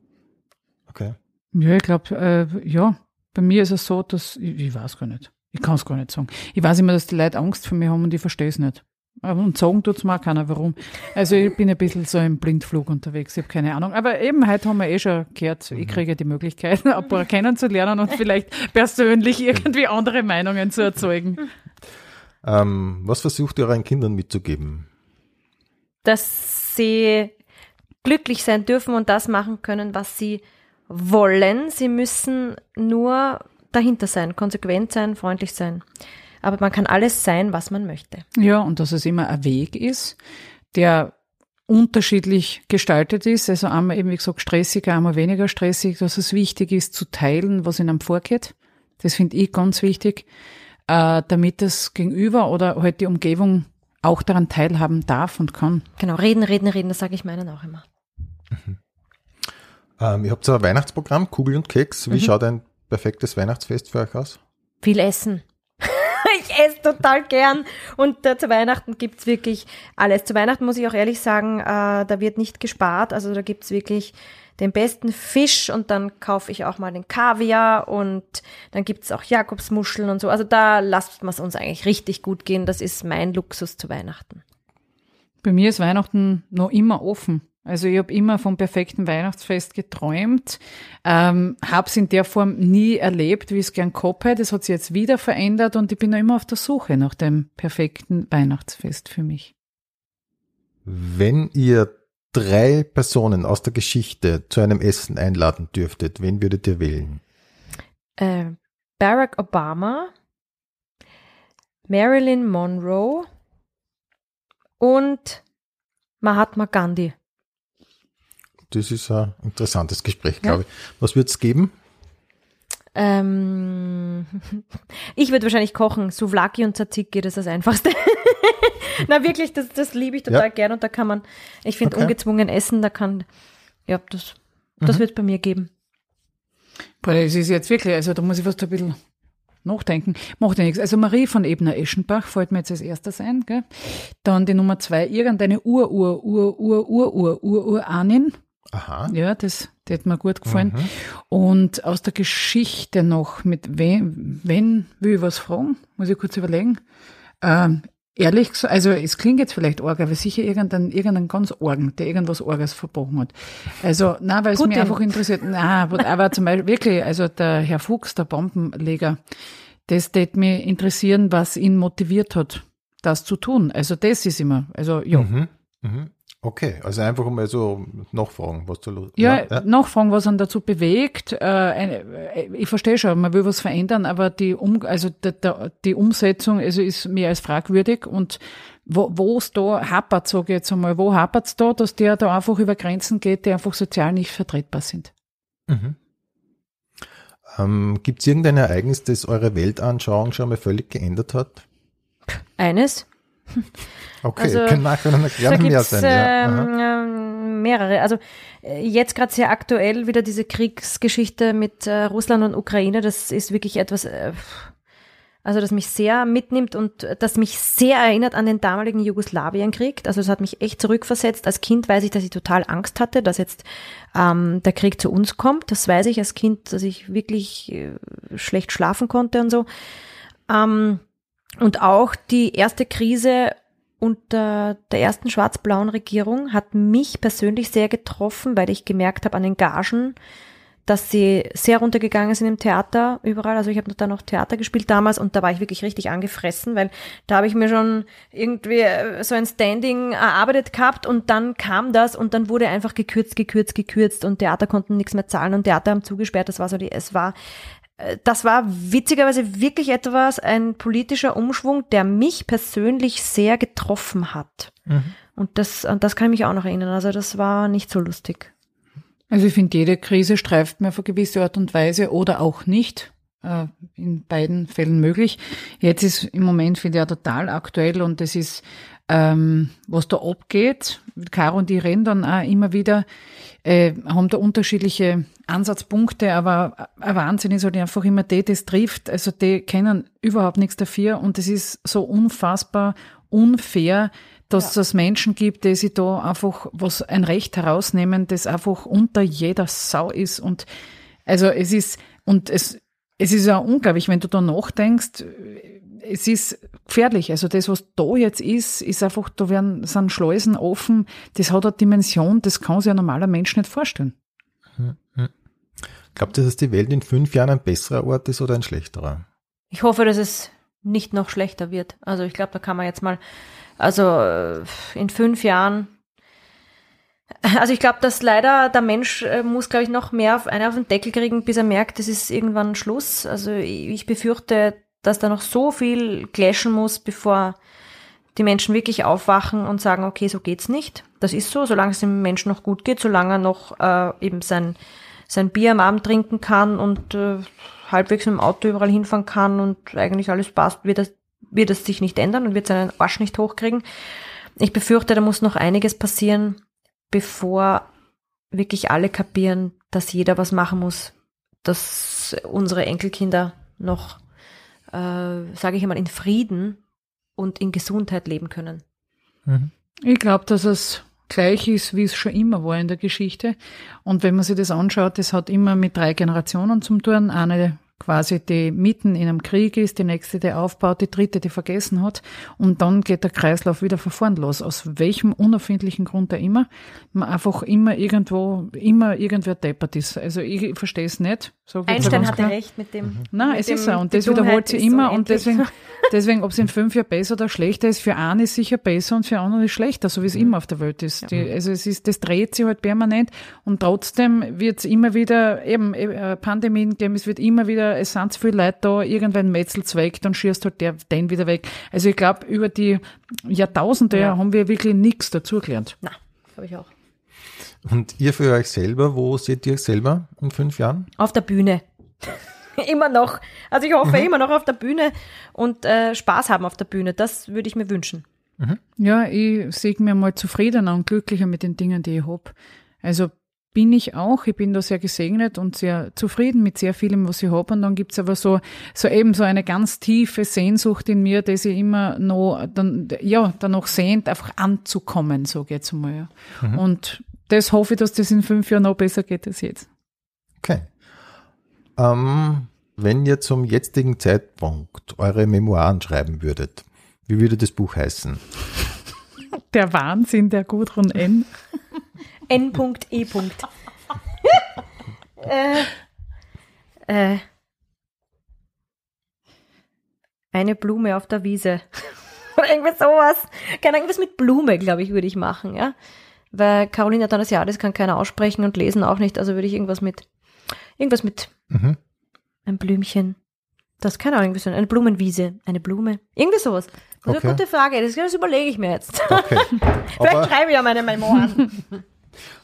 Okay. Ja, ich glaube, äh, ja, bei mir ist es so, dass, ich, ich weiß gar nicht. Ich kann es gar nicht sagen. Ich weiß immer, dass die Leute Angst vor mir haben und ich verstehe es nicht. Aber- Und sagen tut's mir auch keiner, warum. Also ich bin ein bisschen so im Blindflug unterwegs, ich habe keine Ahnung. Aber eben, heute haben wir eh schon gehört, ich kriege die Möglichkeit, ein paar kennenzulernen und vielleicht persönlich irgendwie andere Meinungen zu erzeugen. Ähm, was versucht ihr euren Kindern mitzugeben? Dass sie glücklich sein dürfen und das machen können, was sie wollen. Sie müssen nur dahinter sein, konsequent sein, freundlich sein. Aber man kann alles sein, was man möchte. Ja, und dass es immer ein Weg ist, der unterschiedlich gestaltet ist. Also einmal eben, wie gesagt, stressiger, einmal weniger stressig, dass es wichtig ist, zu teilen, was in einem vorgeht. Das finde ich ganz wichtig, äh, damit das Gegenüber oder halt die Umgebung auch daran teilhaben darf und kann. Genau, reden, reden, reden, das sage ich meinen auch immer. Ähm, ihr habt so ein Weihnachtsprogramm, Kugel und Keks. Wie schaut ein perfektes Weihnachtsfest für euch aus? Viel essen. ich esse total gern. Und äh, zu Weihnachten gibt's wirklich alles. Zu Weihnachten muss ich auch ehrlich sagen, äh, da wird nicht gespart. Also da gibt's wirklich den besten Fisch und dann kaufe ich auch mal den Kaviar und dann gibt's auch Jakobsmuscheln und so. Also da lasst man es uns eigentlich richtig gut gehen. Das ist mein Luxus zu Weihnachten. Bei mir ist Weihnachten noch immer offen. Also ich habe immer vom perfekten Weihnachtsfest geträumt, ähm, habe es in der Form nie erlebt, wie ich es gern gehabt hätte. Das hat sich jetzt wieder verändert und ich bin noch immer auf der Suche nach dem perfekten Weihnachtsfest für mich. Wenn ihr drei Personen aus der Geschichte zu einem Essen einladen dürftet, wen würdet ihr wählen? Äh, Barack Obama, Marilyn Monroe und Mahatma Gandhi. Das ist ein interessantes Gespräch, glaube ich. Was wird es geben? Ähm, ich würde wahrscheinlich kochen. Souvlaki und Tzatziki, das ist das Einfachste. Na wirklich, das, das liebe ich total Ja. gern und da kann man, ich finde Okay. ungezwungen essen, da kann, ja, das, das wird bei mir geben. Boah, das ist jetzt wirklich, also da muss ich fast ein bisschen nachdenken. Macht ja nichts. Also Marie von Ebner-Eschenbach fällt mir jetzt als erstes ein. Gell? Dann die Nummer zwei, irgendeine Ur-Ur-Ur-Ur-Ur-Ur-Ur-Ahnin. Aha. Ja, das, das hat mir gut gefallen. Und aus der Geschichte noch, mit wem, wenn will ich was fragen? Muss ich kurz überlegen. Ähm, ehrlich gesagt, also es klingt jetzt vielleicht arg, aber sicher irgendein, irgendein ganz Orgen, der irgendwas Orges verbrochen hat. Also, na, weil es mich einfach interessiert. Na, aber, zum Beispiel wirklich, also der Herr Fuchs, der Bombenleger, das tät mich interessieren, was ihn motiviert hat, das zu tun. Also das ist immer, also ja. Mhm. Mhm. Okay, also einfach mal so nachfragen, was da los Ja, ja. nachfragen, was ihn dazu bewegt. Äh, äh, ich verstehe schon, man will was verändern, aber die, um, also die Umsetzung also ist mehr als fragwürdig. Und wo es da hapert, sage ich jetzt einmal, wo hapert es da, dass der da einfach über Grenzen geht, die einfach sozial nicht vertretbar sind? Ähm, Gibt es irgendein Ereignis, das eure Weltanschauung schon mal völlig geändert hat? Eines. Okay, Also, können Da gibt's sein. ja. Ähm, ähm, mehrere. Also äh, jetzt gerade sehr aktuell wieder diese Kriegsgeschichte mit äh, Russland und Ukraine. Das ist wirklich etwas, äh, also das mich sehr mitnimmt und das mich sehr erinnert an den damaligen Jugoslawienkrieg. Also das hat mich echt zurückversetzt. Als Kind weiß ich, dass ich total Angst hatte, dass jetzt ähm, der Krieg zu uns kommt. Das weiß ich als Kind, dass ich wirklich äh, schlecht schlafen konnte und so. Ähm, und auch die erste Krise unter der ersten schwarz-blauen Regierung hat mich persönlich sehr getroffen, weil ich gemerkt habe an den Gagen, dass sie sehr runtergegangen sind im Theater überall. Also ich habe da noch Theater gespielt damals und da war ich wirklich richtig angefressen, weil da habe ich mir schon irgendwie äh, so ein Standing erarbeitet gehabt und dann kam das und dann wurde einfach gekürzt, gekürzt, gekürzt und Theater konnten nichts mehr zahlen und Theater haben zugesperrt. Das war so die, es war das war witzigerweise wirklich etwas, ein politischer Umschwung, der mich persönlich sehr getroffen hat. Mhm. Und das, an das kann ich mich auch noch erinnern. Also das war nicht so lustig. Also ich finde, jede Krise streift mir auf eine gewisse Art und Weise oder auch nicht. Äh, in beiden Fällen möglich. Jetzt ist im Moment, finde ich, ja total aktuell und das ist, ähm, was da abgeht. Caro und die reden dann auch immer wieder, äh, haben da unterschiedliche Ansatzpunkte, aber ein Wahnsinn ist halt einfach immer die, das trifft. Also die kennen überhaupt nichts dafür und es ist so unfassbar unfair, dass ja. es Menschen gibt, die sich da einfach was ein Recht herausnehmen, das einfach unter jeder Sau ist. Und also es ist, und es, es ist ja unglaublich, wenn du da nachdenkst, es ist gefährlich. Also das, was da jetzt ist, ist einfach, da werden, sind Schleusen offen, das hat eine Dimension, das kann sich ein normaler Mensch nicht vorstellen. Hm, hm. Glaubt ihr, dass die Welt in fünf Jahren ein besserer Ort ist oder ein schlechterer? Ich hoffe, dass es nicht noch schlechter wird. Also ich glaube, da kann man jetzt mal also äh, in fünf Jahren. Also ich glaube, dass leider der Mensch äh, muss, glaube ich, noch mehr auf, eine auf den Deckel kriegen, bis er merkt, es ist irgendwann Schluss. Also ich befürchte, dass da noch so viel clashen muss, bevor die Menschen wirklich aufwachen und sagen, okay, so geht's nicht. Das ist so, solange es dem Menschen noch gut geht, solange er noch äh, eben sein, sein Bier am Abend trinken kann und äh, halbwegs mit dem Auto überall hinfahren kann und eigentlich alles passt, wird er wird es sich nicht ändern und wird seinen Arsch nicht hochkriegen. Ich befürchte, da muss noch einiges passieren, bevor wirklich alle kapieren, dass jeder was machen muss, dass unsere Enkelkinder noch, äh, sage ich einmal, in Frieden und in Gesundheit leben können. Mhm. Ich glaube, dass es gleich ist, wie es schon immer war in der Geschichte. Und wenn man sich das anschaut, das hat immer mit drei Generationen zum tun. Eine quasi die mitten in einem Krieg ist, die nächste, die aufbaut, die dritte, die vergessen hat. Und dann geht der Kreislauf wieder von vorn los. Aus welchem unerfindlichen Grund auch immer. Man einfach immer irgendwo, immer irgendwer deppert ist. Also ich verstehe es nicht. Einstein hatte recht mit dem. Nein, mit es ist so. Und das wiederholt sie immer. So und deswegen, deswegen, ob es in fünf Jahren besser oder schlechter ist, für einen ist sicher besser und für andere ist schlechter, so wie es mhm. immer auf der Welt ist. Die, also es ist, das dreht sich halt permanent. Und trotzdem wird es immer wieder, eben, äh, Pandemien geben, es wird immer wieder wieder, es sind zu viele Leute da, irgendwann metzelt's weg, dann schießt halt der den wieder weg. Also ich glaube, über die Jahrtausende ja. haben wir wirklich nichts dazugelernt. Na, glaube ich auch. Und ihr für euch selber, wo seht ihr euch selber in fünf Jahren? Auf der Bühne. immer noch. Also ich hoffe mhm. immer noch auf der Bühne und äh, Spaß haben auf der Bühne. Das würde ich mir wünschen. Mhm. Ja, ich sehe mir mal zufriedener und glücklicher mit den Dingen, die ich hab. Also bin ich auch. Ich bin da sehr gesegnet und sehr zufrieden mit sehr vielem, was ich habe. Und dann gibt's aber so, so eben so eine ganz tiefe Sehnsucht in mir, dass ich immer noch, dann, ja, danach sehnt, einfach anzukommen, so geht's mal. Ja. Mhm. Und das hoffe ich, dass das in fünf Jahren noch besser geht als jetzt. Okay. Ähm, wenn ihr zum jetzigen Zeitpunkt eure Memoiren schreiben würdet, wie würde das Buch heißen? Der Wahnsinn der Gudrun N. N.E. äh, äh, eine Blume auf der Wiese. Oder irgendwas sowas. Keine irgendwas mit Blume, glaube ich, würde ich machen, ja. Weil Carolina Danasiadis kann keiner aussprechen und lesen auch nicht, also würde ich irgendwas mit, irgendwas mit mhm. ein Blümchen. Das kann auch irgendwie sein. Eine Blumenwiese, eine Blume. Irgendwie sowas. Das ist okay. eine gute Frage. Das, das überlege ich mir jetzt. Okay. Vielleicht schreibe ich ja meine Memoiren.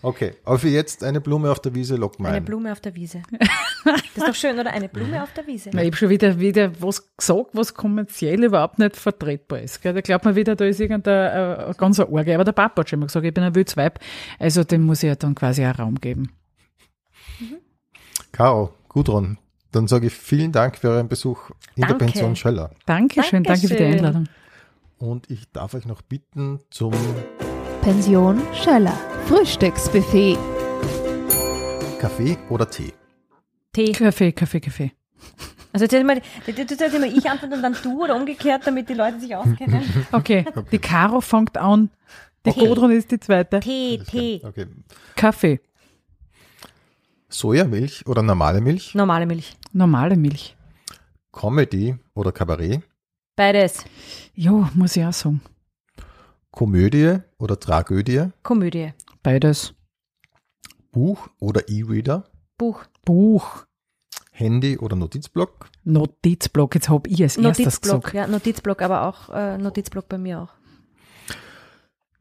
Okay, aber für jetzt eine Blume auf der Wiese lock mal. Eine Blume auf der Wiese. Das ist doch schön, oder? Eine Blume auf der Wiese. Ich habe schon wieder, wieder was gesagt, was kommerziell überhaupt nicht vertretbar ist. Da glaubt man wieder, da ist irgendein äh, ganz Orge. Aber der Papa hat schon immer gesagt, ich bin ein Wildsweib. Also dem muss ich ja dann quasi einen Raum geben. Mhm. Caro, Gudrun, dann sage ich vielen Dank für euren Besuch in danke. der Pension Schöller. Dankeschön, danke für die Einladung. Und ich darf euch noch bitten zum Pension Schöller. Also jetzt mal, jetzt jetzt immer ich antworte und dann du oder umgekehrt, damit die Leute sich auskennen. Okay, die Caro fängt an. Die Okay. Gudrun ist die zweite. Tee, Tee. Okay. Kaffee, Sojamilch oder normale Milch? Normale Milch. normale Milch. Comedy oder Kabarett? Beides. Jo, muss ich auch sagen. Komödie oder Tragödie? Komödie. Beides. Buch oder E-Reader? Buch. Buch, Handy oder Notizblock? Notizblock, jetzt hab ich als erstes Notizblock, gesagt. ja, Notizblock, aber auch äh, Notizblock bei mir auch.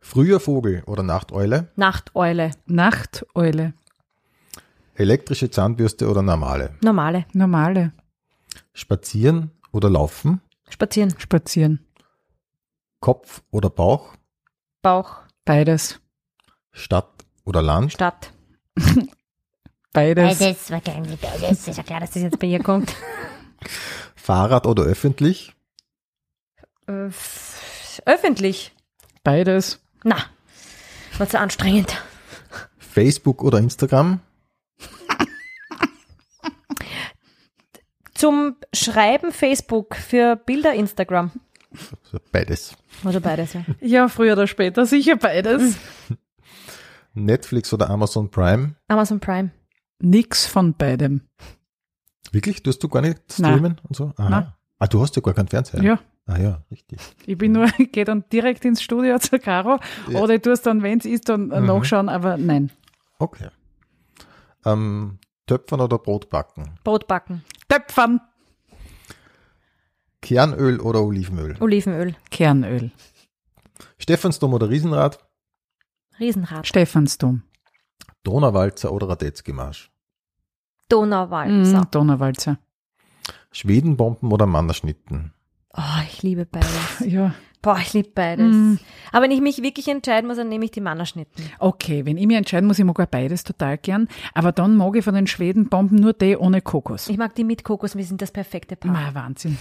Früher Vogel oder Nachteule? Nachteule. Nachteule, Elektrische Zahnbürste oder normale? Normale. normale, Spazieren oder laufen? Spazieren. spazieren. Kopf oder Bauch? Bauch. Beides, Stadt oder Land? Stadt. beides, Beides. wahrscheinlich beides. Ist ja klar, dass das jetzt bei ihr kommt. Fahrrad oder öffentlich? Äh, öffentlich. beides, Na, war zu anstrengend. Facebook oder Instagram? Zum Schreiben Facebook, für Bilder Instagram. Also Beides. Also beides, ja. Ja, früher oder später sicher beides. Netflix oder Amazon Prime? Amazon Prime. Nix von beidem. Wirklich? Tust du gar nicht Nein. streamen und so? Aha. Nein. Ah, du hast ja gar keinen Fernseher. Ja. Ah ja, richtig. Ich bin nur, ich gehe dann direkt ins Studio zur Caro Ja. oder ich tue es dann, wenn es ist, dann Mhm. nachschauen, aber nein. Okay. Ähm, Töpfern oder Brot backen? Brot backen. Töpfern. Kernöl oder Olivenöl? Olivenöl. Kernöl. Stephansdom oder Riesenrad? Riesenrad. Stephansdom. Donauwalzer oder Radetzky-Marsch? Donauwalzer. Mm, Donauwalzer. Schwedenbomben oder Mannerschnitten? Oh, ich liebe beides. Ja. Boah, ich liebe beides. Mm. Aber wenn ich mich wirklich entscheiden muss, dann nehme ich die Mannerschnitten. Okay, wenn ich mich entscheiden muss, ich mag auch beides total gern, aber dann mag ich von den Schwedenbomben nur die ohne Kokos. Ich mag die mit Kokos, wir sind das perfekte Paar. Ma, Wahnsinn.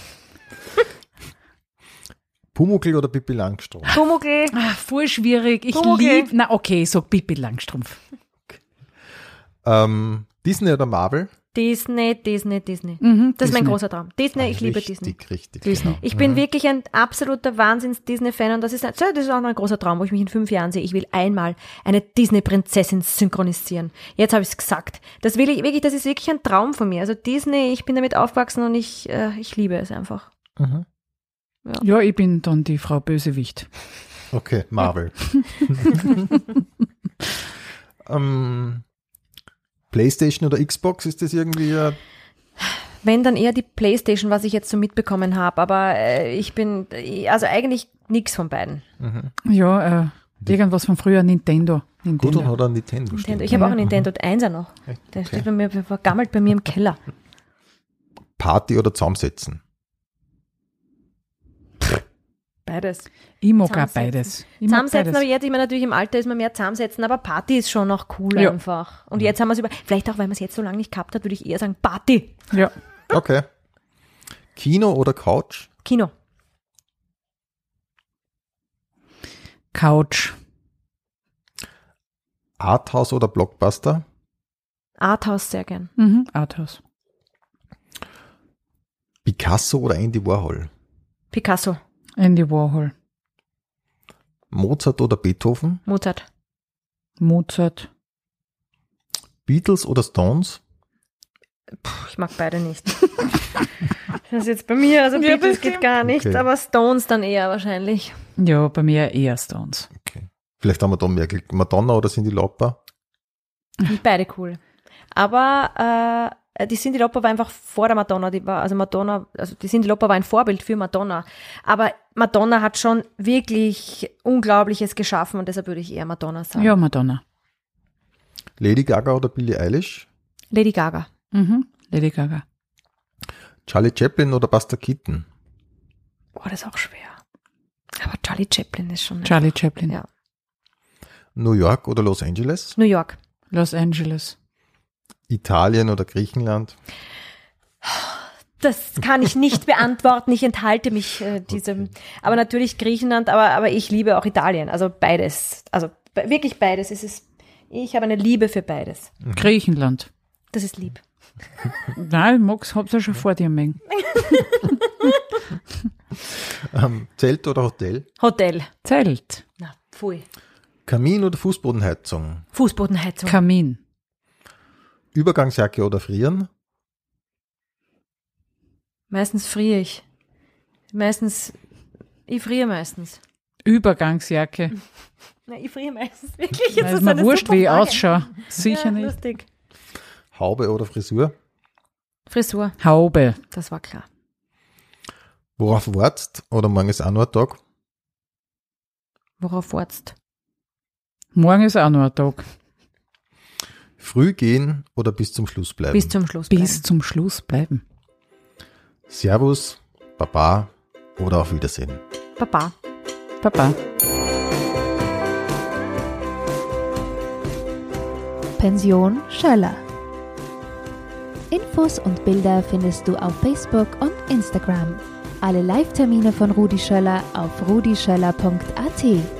Pumuckl oder Pippi Langstrumpf? Pumuckl. Ah, voll schwierig. Ich Pumuckl. lieb, na okay, ich sag Pippi Langstrumpf. Ähm, Disney oder Marvel? Disney, Disney, Disney. Mhm, Das ist mein Disney. großer Traum. Disney, ich liebe richtig, Disney. Richtig, Disney. Genau. Ich bin wirklich ein absoluter Wahnsinns-Disney-Fan und das ist, das ist auch noch ein großer Traum, wo ich mich in fünf Jahren sehe. Ich will einmal eine Disney-Prinzessin synchronisieren. Jetzt habe ich es gesagt. Das will ich wirklich, das ist wirklich ein Traum von mir. Also Disney, ich bin damit aufgewachsen und ich, äh, ich liebe es einfach. Mhm. Ja, ich bin dann die Frau Bösewicht. Okay, Marvel. ähm, Playstation oder Xbox, ist das irgendwie äh, Wenn dann eher die Playstation, was ich jetzt so mitbekommen habe, aber äh, ich bin, also eigentlich nichts von beiden. Ja, äh, irgendwas von früher, Nintendo. gut Nintendo. oder Nintendo? Nintendo. stimmt. Ich habe auch einen Nintendo 1er noch. Der Okay. steht bei mir, vergammelt bei mir im Keller. Party oder Zusammensetzen? Ich Beides. mag auch beides. Ich mag Zusammensetzen, aber jetzt, ich meine, natürlich im Alter ist man mehr zusammensetzen, aber Party ist schon noch cool Ja. einfach. Und jetzt haben wir es über, vielleicht auch, weil man es jetzt so lange nicht gehabt hat, würde ich eher sagen Party. Ja. Okay. Kino oder Couch? Kino. Couch. Arthouse oder Blockbuster? Arthouse sehr gern. Mhm. Arthouse. Picasso oder Andy Warhol? Picasso. Andy Warhol. Mozart oder Beethoven? Mozart. Mozart. Beatles oder Stones? Puh, ich mag beide nicht. das ist jetzt bei mir, also Ja, Beatles geht gar nicht, Okay. aber Stones dann eher wahrscheinlich. Ja, bei mir eher Stones. Okay. Vielleicht haben wir da mehr Glück. Madonna oder Cindy Lauper? Beide cool. Aber äh, die Cindy Lauper war einfach vor der Madonna. Die war, also Madonna, also die Cindy Lauper war ein Vorbild für Madonna. Aber Madonna hat schon wirklich Unglaubliches geschaffen und deshalb würde ich eher Madonna sagen. Ja, Madonna. Lady Gaga oder Billie Eilish? Lady Gaga. Mhm. Lady Gaga. Charlie Chaplin oder Buster Keaton? Boah, das ist auch schwer. Aber Charlie Chaplin ist schon. Charlie Chaplin. Ja. New York oder Los Angeles? New York. Los Angeles. Italien oder Griechenland? Das kann ich nicht beantworten. Ich enthalte mich äh, diesem. Aber natürlich Griechenland, aber, aber ich liebe auch Italien. Also beides. Also be- wirklich beides. Es ist, ich habe eine Liebe für beides. Griechenland. Das ist lieb. Nein, Max, hab's ja schon vor dir mengen. Ähm, Zelt oder Hotel? Hotel. Zelt, Na, pfui. Kamin oder Fußbodenheizung? Fußbodenheizung. Kamin, Übergangsjacke oder Frieren? meistens friere ich. Meistens, ich friere meistens. Übergangsjacke. Nein, ich friere meistens. Wirklich, jetzt ist mir wurscht, wie ich ausschaue. Sicher ja, nicht. Lustig. Haube oder Frisur? Frisur, Haube, das war klar. Worauf wartest? Oder morgen ist auch noch ein Tag? Worauf wartest? morgen ist auch noch ein Tag. Früh gehen oder bis zum Schluss bleiben? Bis zum Schluss. Bis bleiben. zum Schluss bleiben. Servus, Baba oder auf Wiedersehen. Papa. Baba. Pension Schöller. Infos und Bilder findest du auf Facebook und Instagram. Alle Live-Termine von Rudi Schöller auf rudischöller.at.